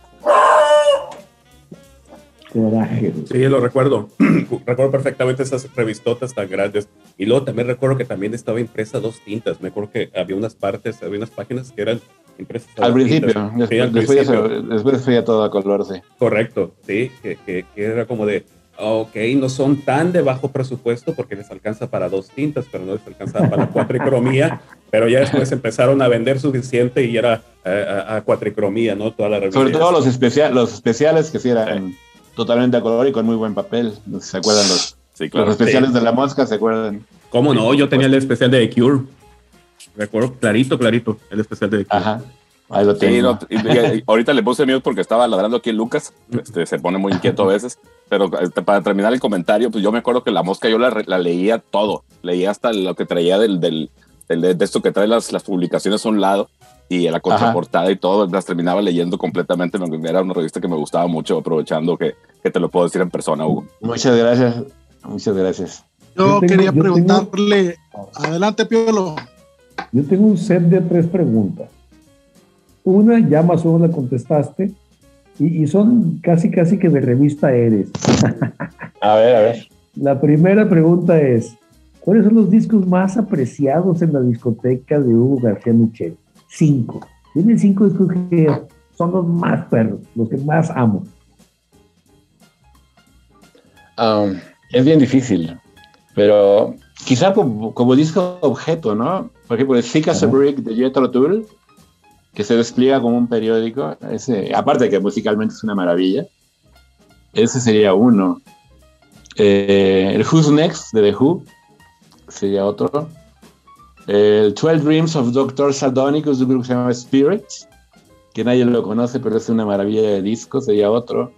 Coraje. Sí, lo recuerdo. recuerdo perfectamente esas revistotas tan grandes. Y luego también recuerdo que también estaba impresa dos tintas. Me acuerdo que había unas partes, había unas páginas que eran impresas a Al principio. tintas. Sí, Después, al después, ya principio. se- después fue ya todo a color, sí. Correcto, sí, que, que- que era como de, ok, no son tan de bajo presupuesto porque les alcanza para dos tintas, pero no les alcanza para cuatricromía, pero ya después empezaron a vender suficiente y era eh, a, a cuatricromía, ¿no? Toda la revista. Sobre todo los, especial, los especiales que sí eran totalmente a color y con muy buen papel. ¿Se acuerdan los, Sí, claro. los especiales de la mosca? ¿Se acuerdan? ¿Cómo no? Yo tenía el especial de The Cure. Recuerdo clarito, clarito, el especial de. Ajá. Ahí lo Sí, tengo. no, y- y- y ahorita le puse mute porque estaba ladrando aquí Lucas. Este, se pone muy inquieto a veces. Pero este, para terminar el comentario, pues yo me acuerdo que la mosca yo la, la leía todo. Leía hasta lo que traía del, del, del- de esto que trae las, las publicaciones a un lado y la contraportada y todo. Las terminaba leyendo completamente. Me- Era una revista que me gustaba mucho, aprovechando que, que te lo puedo decir en persona, Hugo. Muchas gracias. Muchas gracias. Yo, Yo tengo- quería yo tengo- preguntarle, adelante, Piolo. Yo tengo un set de tres preguntas. Una ya más o menos la contestaste y, y son casi casi que de revista eres. A ver, a ver. La primera pregunta es, ¿cuáles son los discos más apreciados en la discoteca de Hugo García Michel? Cinco. Dime cinco discos que son los más perros, los que más amo. Um, es bien difícil, pero quizá como, como disco objeto, ¿no? Por ejemplo, el Thick as a. Brick de Jethro Tull, que se despliega como un periódico. Ese, aparte de que musicalmente es una maravilla. Ese sería uno. Eh, el Who's Next de The Who sería otro. El 12 Dreams of Dr. Sardonicus un grupo que se llama Spirit, que nadie lo conoce, pero es una maravilla de disco, sería otro.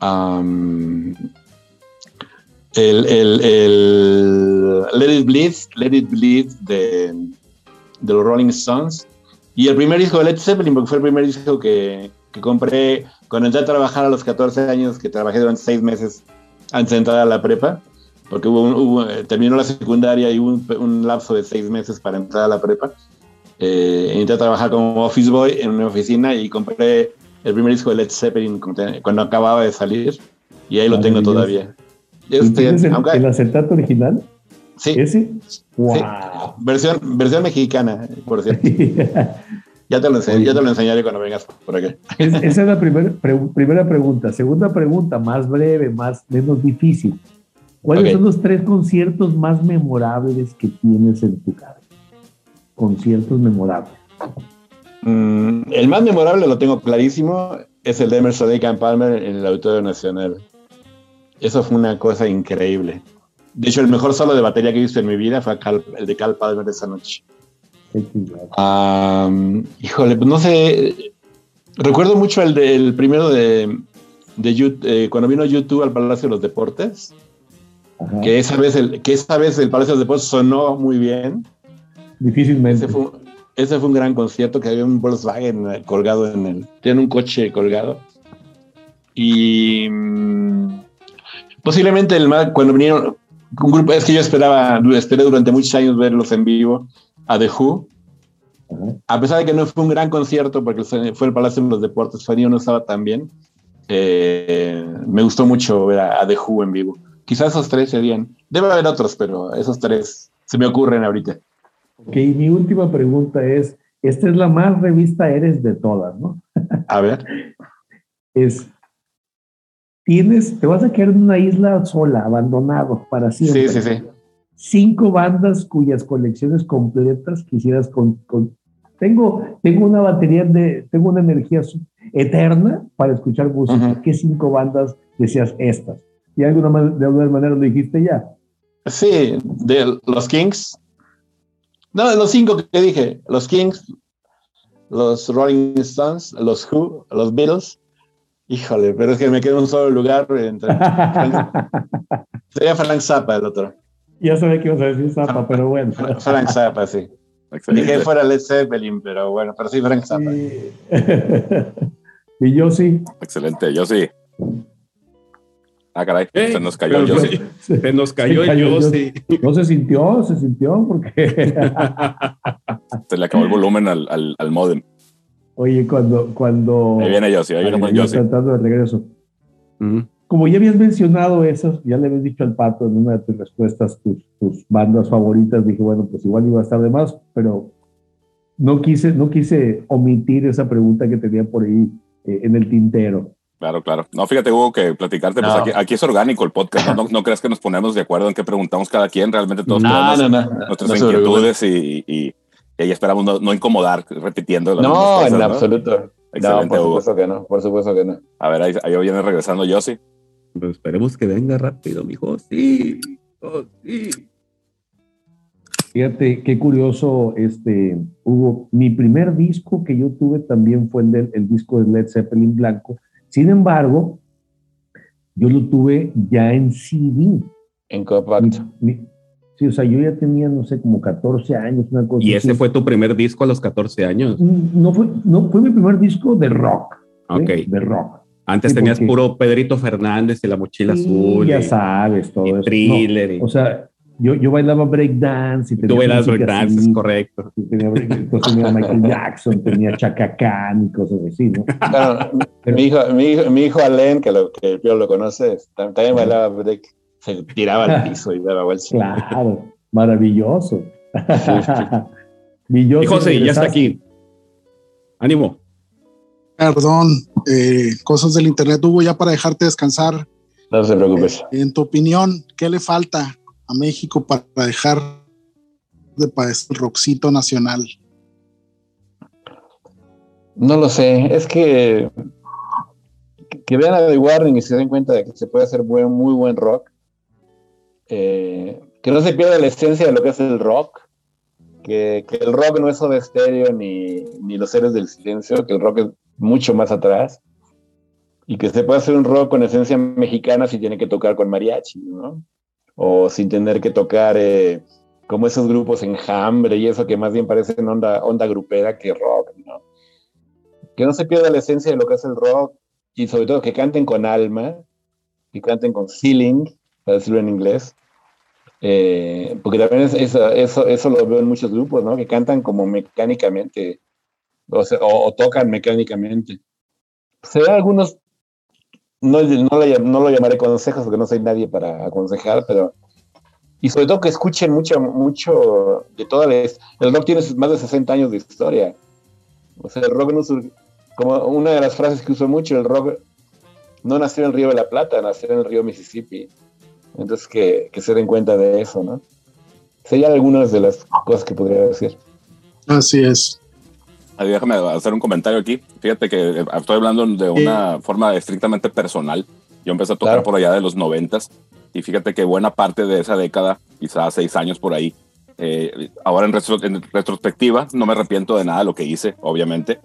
Um, el, el, el Let It Bleed, Let It Bleed de, de los Rolling Stones. Y el primer disco de Led Zeppelin, porque fue el primer disco que, que compré cuando entré a trabajar a los 14 años, que trabajé durante seis meses antes de entrar a la prepa, porque hubo, un- hubo- eh, terminó la secundaria y hubo un, un lapso de seis meses para entrar a la prepa. Eh, entré a trabajar como office boy en una oficina y compré el primer disco de Led Zeppelin cuando acababa de salir y ahí lo tengo Maravilloso. todavía. ¿Y Este, ¿Tienes el, aunque- el acetato original? sí, ¿Ese? ¡Wow! versión, versión mexicana, por cierto. Ya te lo, ya te lo enseñaré cuando vengas por aquí. Es- esa es la primer, pre- primera pregunta. Segunda pregunta, más breve, más menos difícil. ¿Cuáles son los tres conciertos más memorables que tienes en tu cabeza? Conciertos memorables. Mm, el más memorable lo tengo clarísimo. es el de Emerson Lake and Palmer en el Auditorio Nacional. Eso fue una cosa increíble. De hecho, el mejor solo de batería que he visto en mi vida fue Cal- el de Cal Palmer de esa noche. Am, híjole, pues no sé. Recuerdo mucho el del primero de, de Yu- eh, cuando vino YouTube al Palacio de los Deportes, Ajá. que esa vez el, que esa vez el Palacio de los Deportes sonó muy bien. Difícilmente. Ese fue, ese fue un gran concierto que había un Volkswagen eh, colgado en el. Tiene un coche colgado. Y mm, posiblemente el más, cuando vinieron un grupo, es que yo esperaba, esperé durante muchos años verlos en vivo a The Who. A pesar de que no fue un gran concierto, porque fue el Palacio de los Deportes, sonido no estaba tan bien. eh, me gustó mucho ver a, a The Who en vivo. Quizás esos tres serían. Debe haber otros, pero esos tres se me ocurren ahorita. Ok, mi última pregunta es, esta es la más revista eres de todas, ¿no? A ver. Es, tienes, te vas a quedar en una isla sola, abandonado para siempre. Sí, sí, sí. Cinco bandas cuyas colecciones completas quisieras con, con- tengo, tengo una batería de, tengo una energía eterna para escuchar música. ¿Qué cinco bandas decías estas? Y de alguna, de alguna manera lo dijiste ya. Sí, de los Kings. No, de los cinco que dije. Los Kings, los Rolling Stones, los Who, los Beatles. Híjole, pero es que me quedo en un solo lugar. Entre, sería Frank Zappa el otro. ya sabía que ibas a decir Zapa, pero bueno. Fra- Frank Zappa, sí. Dije fuera Led Zeppelin, pero bueno, pero sí Frank Zappa. Sí. y yo sí. Excelente, yo sí. Ah, caray, Eh, se nos cayó pero yo sí. Se nos cayó Se el cayó yo, yo. sí. No se sintió, se sintió, porque, Se le acabó el volumen al, al, al modem. Oye, cuando, cuando, Ahí viene Yossi, ahí viene yo Yossi. tratando de regreso. Ujú. Como ya habías mencionado eso, ya le habías dicho al Pato en una de tus respuestas tus, tus bandas favoritas, dije, bueno, pues igual iba a estar de más, pero no quise, no quise omitir esa pregunta que tenía por ahí eh, en el tintero. Claro, claro. No, fíjate, Hugo, que platicarte, pues No. aquí, aquí es orgánico el podcast. ¿no? No, no creas que nos ponemos de acuerdo en qué preguntamos cada quien. Realmente todos No, tenemos no, no. no, nuestras inquietudes y, y, y ahí esperamos no, no incomodar repitiendo las No, cosas, en ¿no? absoluto. No, Excelente, por Hugo. supuesto que no. Por supuesto que no. A ver, ahí, ahí viene regresando Yossi. Pues esperemos que venga rápido, mijo. Sí, oh, sí. Fíjate, qué curioso, este, Hugo. Mi primer disco que yo tuve también fue el, del- el disco de Led Zeppelin blanco. Sin embargo, yo lo tuve ya en CD. En compacto. Mi- mi- sí, o sea, yo ya tenía, no sé, como 14 años, una cosa Y así. ese fue tu primer disco a los 14 años. Mm, No fue, no fue mi primer disco de rock. ¿sí? Ok. De rock. Antes Sí, tenías porque- puro Pedrito Fernández y la mochila Sí, azul. ya y- sabes, todo y eso. thriller. y- o sea, yo, yo bailaba breakdance y tú tenía bailas música breakdance, es correcto. Tenía, entonces tenía Michael Jackson, tenía Chaka Khan y cosas así, ¿no? Claro, mi, hijo, mi, hijo, mi hijo Alén, que, lo, que el Pío lo conoce, tam- también bailaba break. Se tiraba al piso y daba vueltas. Claro, maravilloso. Y yo Y José, ya está aquí. Ánimo. Perdón, eh, cosas del internet, Hugo, ya para dejarte descansar. No se preocupes. En tu opinión, ¿qué le falta a México para dejar de padecer el rockcito nacional? No lo sé, es que que vean a The Warning y se den cuenta de que se puede hacer buen, muy buen rock. Eh, que no se pierda la esencia de lo que es el rock. Que, el rock no es de estéreo ni, ni los seres del silencio, que el rock es mucho más atrás. Y que se puede hacer un rock con esencia mexicana sin tener que tocar con mariachi, ¿no? O sin tener que tocar eh, como esos grupos enjambre y eso que más bien parecen onda, onda grupera que rock, ¿no? que no se pierda la esencia de lo que es el rock y sobre todo que canten con alma, que canten con feeling, para decirlo en inglés, Eh, porque también es- eso, eso, eso lo veo en muchos grupos, ¿no? Que cantan como mecánicamente, o, sea, o- o tocan mecánicamente. Se ven algunos, no, no, le- no lo llamaré consejos porque no soy nadie para aconsejar, pero y sobre todo que escuchen mucho, mucho de toda la, el rock tiene más de 60 años de historia. O sea, el rock no surgió, como una de las frases que uso mucho, el rock no nació en el río de la Plata, nació en el río Mississippi. Entonces que, que se den cuenta de eso, ¿no? Serían algunas de las cosas que podría decir. Así es. déjame hacer un comentario aquí. Fíjate que eh, estoy hablando de una forma estrictamente personal. Yo empecé a tocar por allá de los noventas y fíjate que buena parte de esa década, quizás seis años por ahí, eh, ahora en, en, retrospectiva no me arrepiento de nada de lo que hice, obviamente,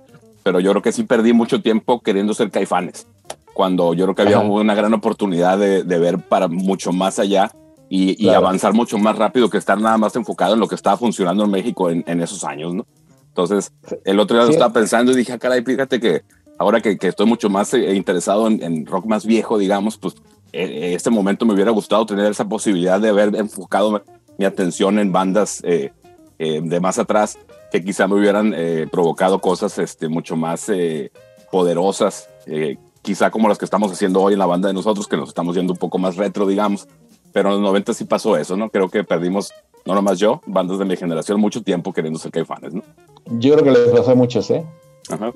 pero yo creo que sí perdí mucho tiempo queriendo ser caifanes, cuando yo creo que había una gran oportunidad de, de, ver para mucho más allá y, y avanzar mucho más rápido que estar nada más enfocado en lo que estaba funcionando en México en, en esos años, ¿no? Entonces, el otro día lo estaba pensando y dije, ah, caray, fíjate que ahora que, que estoy mucho más eh, interesado en, en, rock más viejo, digamos, pues en eh, este momento me hubiera gustado tener esa posibilidad de haber enfocado mi atención en bandas eh, de más atrás que quizá me hubieran provocado cosas este, mucho más poderosas, quizá como las que estamos haciendo hoy en la banda de nosotros, que nos estamos yendo un poco más retro, digamos. Pero en los 90 sí pasó eso, ¿no? Creo que perdimos, no nomás yo, bandas de mi generación, mucho tiempo queriendo ser caifanes, ¿no? Yo creo que les pasó a muchos, ¿eh? Ajá.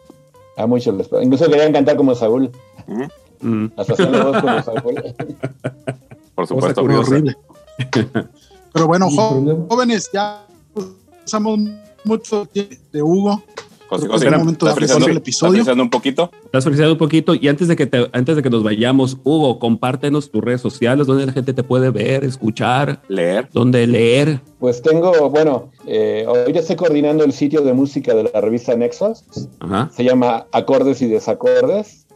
A muchos les pasó. Incluso querían cantar como Saúl. Hasta hacer la voz como Saúl. Por supuesto. horrible. Pero bueno, jóvenes, ya usamos mucho de Hugo. José, José, es momento de el episodio. ¿Estás un poquito? Estás un poquito. Y antes de, que te, antes de que nos vayamos, Hugo, compártenos tus redes sociales, donde la gente te puede ver, escuchar, leer. Donde leer. Pues tengo, bueno, eh, hoy estoy coordinando el sitio de música de la revista Nexos. Ajá. Se llama Acordes y Desacordes.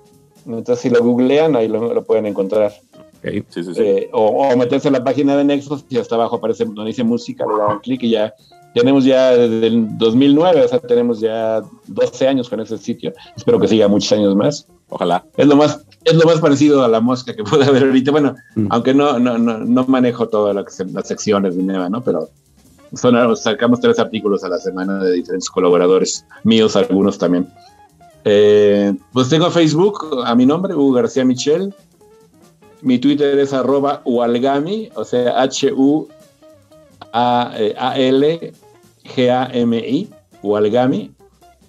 Entonces, si lo googlean, ahí lo, pueden encontrar. Okay. Sí, sí, sí. Eh, o, o, meterse en la página de Nexos y hasta abajo aparece donde dice música, le dan clic y ya tenemos ya desde el 2009, o sea, tenemos ya 12 años con ese sitio. Espero que siga muchos años más. Ojalá. Es lo más, es lo más parecido a la mosca que puede haber ahorita. Bueno, mm. aunque no, no, no, no, manejo todas las secciones de Neva, ¿no? Pero son, sacamos tres artículos a la semana de diferentes colaboradores, míos algunos también. Eh, pues tengo Facebook a mi nombre, Hugo García Michel. Mi Twitter es arroba ualgami, o sea, H-U a-L-G-A-M-I, Walgami.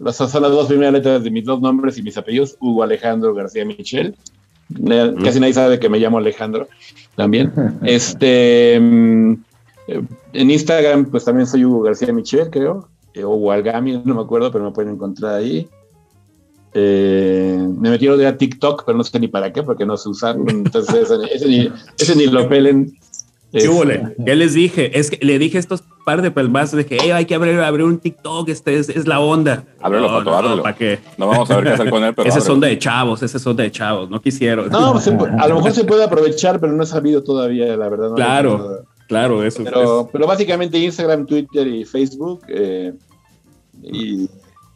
Esas son las dos primeras letras de mis dos nombres y mis apellidos, Hugo Alejandro García Michel. Casi nadie sabe que me llamo Alejandro también. Este, mm, en Instagram, pues también soy Hugo García Michel, creo, eh, o Walgami, no me acuerdo, pero me pueden encontrar ahí. Eh, me metieron de a TikTok, pero no sé ni para qué, porque no sé usarlo. Entonces, ese, ni, ese, ni, lo pelen. ¿Qué, este, ¿Qué les dije? Es que le dije estos par de pelmazos de que hay que abrir, abrir un TikTok, este es, es la onda. Ábrelo, no, Pato, ábrelo. ¿Para qué? No vamos a ver qué hacer con él, pero. Ese son de chavos, ese son de chavos, no quisieron. No, pues, a lo mejor se puede aprovechar, pero no he sabido todavía, la verdad. No claro, claro, eso. Pero, pero básicamente Instagram, Twitter y Facebook. Eh, y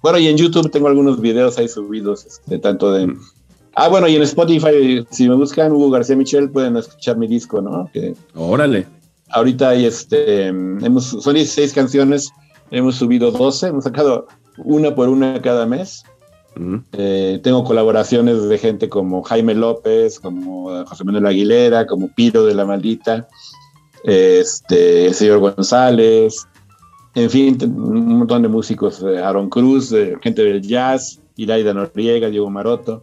bueno, y en YouTube tengo algunos videos ahí subidos, este, tanto de Ah, bueno, y en Spotify, si me buscan Hugo García Michel, pueden escuchar mi disco, ¿no? Que Órale. Ahorita hay este, hemos, son 16 canciones, hemos subido 12, hemos sacado una por una cada mes. Eh, tengo colaboraciones de gente como Jaime López, como José Manuel Aguilera, como Piro de la Maldita, este, el señor González, en fin, un montón de músicos, eh, Aaron Cruz, gente del jazz, Iraida Noriega, Diego Maroto.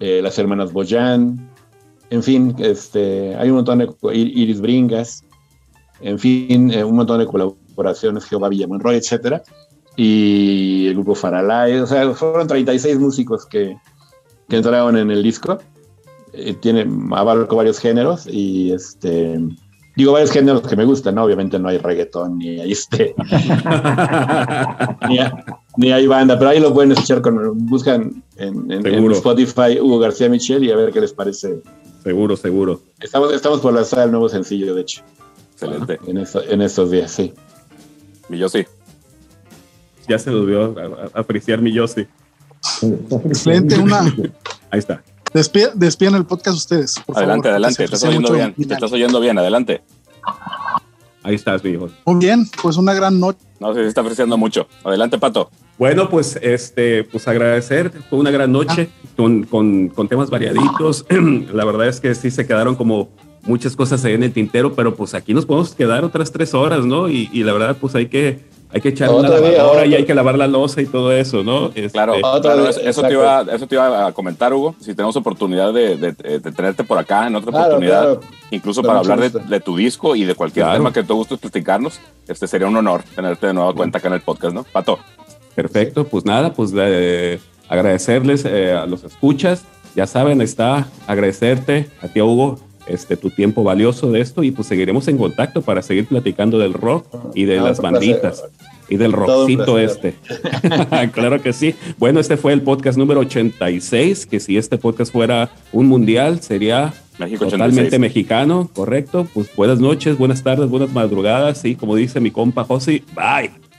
Eh, las hermanas Boyan, en fin, este, hay un montón de Iris Bringas, en fin, eh, un montón de colaboraciones, Jehová Villamonroy, etcétera, y el grupo Faralay, o sea, fueron 36 músicos que, que entraron en el disco. Eh, tiene, abarco varios géneros y este digo varios géneros que me gustan, ¿no? Obviamente no hay reggaetón ni hay este ni, hay banda, pero ahí lo pueden escuchar con buscan en, Spotify Hugo García Michel y a ver qué les parece. Seguro, seguro. Estamos, estamos por lanzar el nuevo sencillo, de hecho. Excelente. En, estos días, sí. Mi Yossi. Ya se lo vio a, apreciar mi Yossi. Excelente, una. Ahí está. Despiden, el podcast ustedes. adelante, adelante. Te estás oyendo bien. Te estás oyendo bien. Adelante. Ahí estás, mi hijo. Muy bien, pues una gran noche. No, se está apreciando mucho. Adelante, Pato. Bueno, pues este, pues agradecer, fue una gran noche con, con, con, temas variaditos. la verdad es que sí se quedaron como muchas cosas ahí en el tintero, pero pues aquí nos podemos quedar otras tres horas, ¿no? Y, y la verdad, pues hay que hay que echar una lavadora y hay que lavar la losa y todo eso, ¿no? Este, claro, eso, te iba, eso te iba a comentar, Hugo. Si tenemos oportunidad de, de, tenerte por acá en otra oportunidad, incluso para hablar de, tu disco y de cualquier tema que te guste platicarnos, este sería un honor tenerte de nueva cuenta acá en el podcast, ¿no? Pato. Perfecto, pues nada, pues agradecerles eh, a los escuchas. Ya saben, está agradecerte a ti, Hugo, este, tu tiempo valioso de esto y pues seguiremos en contacto para seguir platicando del rock y de las banditas y del rockcito este. claro que sí. Bueno, este fue el podcast número 86, que si este podcast fuera un mundial sería totalmente mexicano, correcto. Pues buenas noches, buenas tardes, buenas madrugadas y como dice mi compa Josi, bye.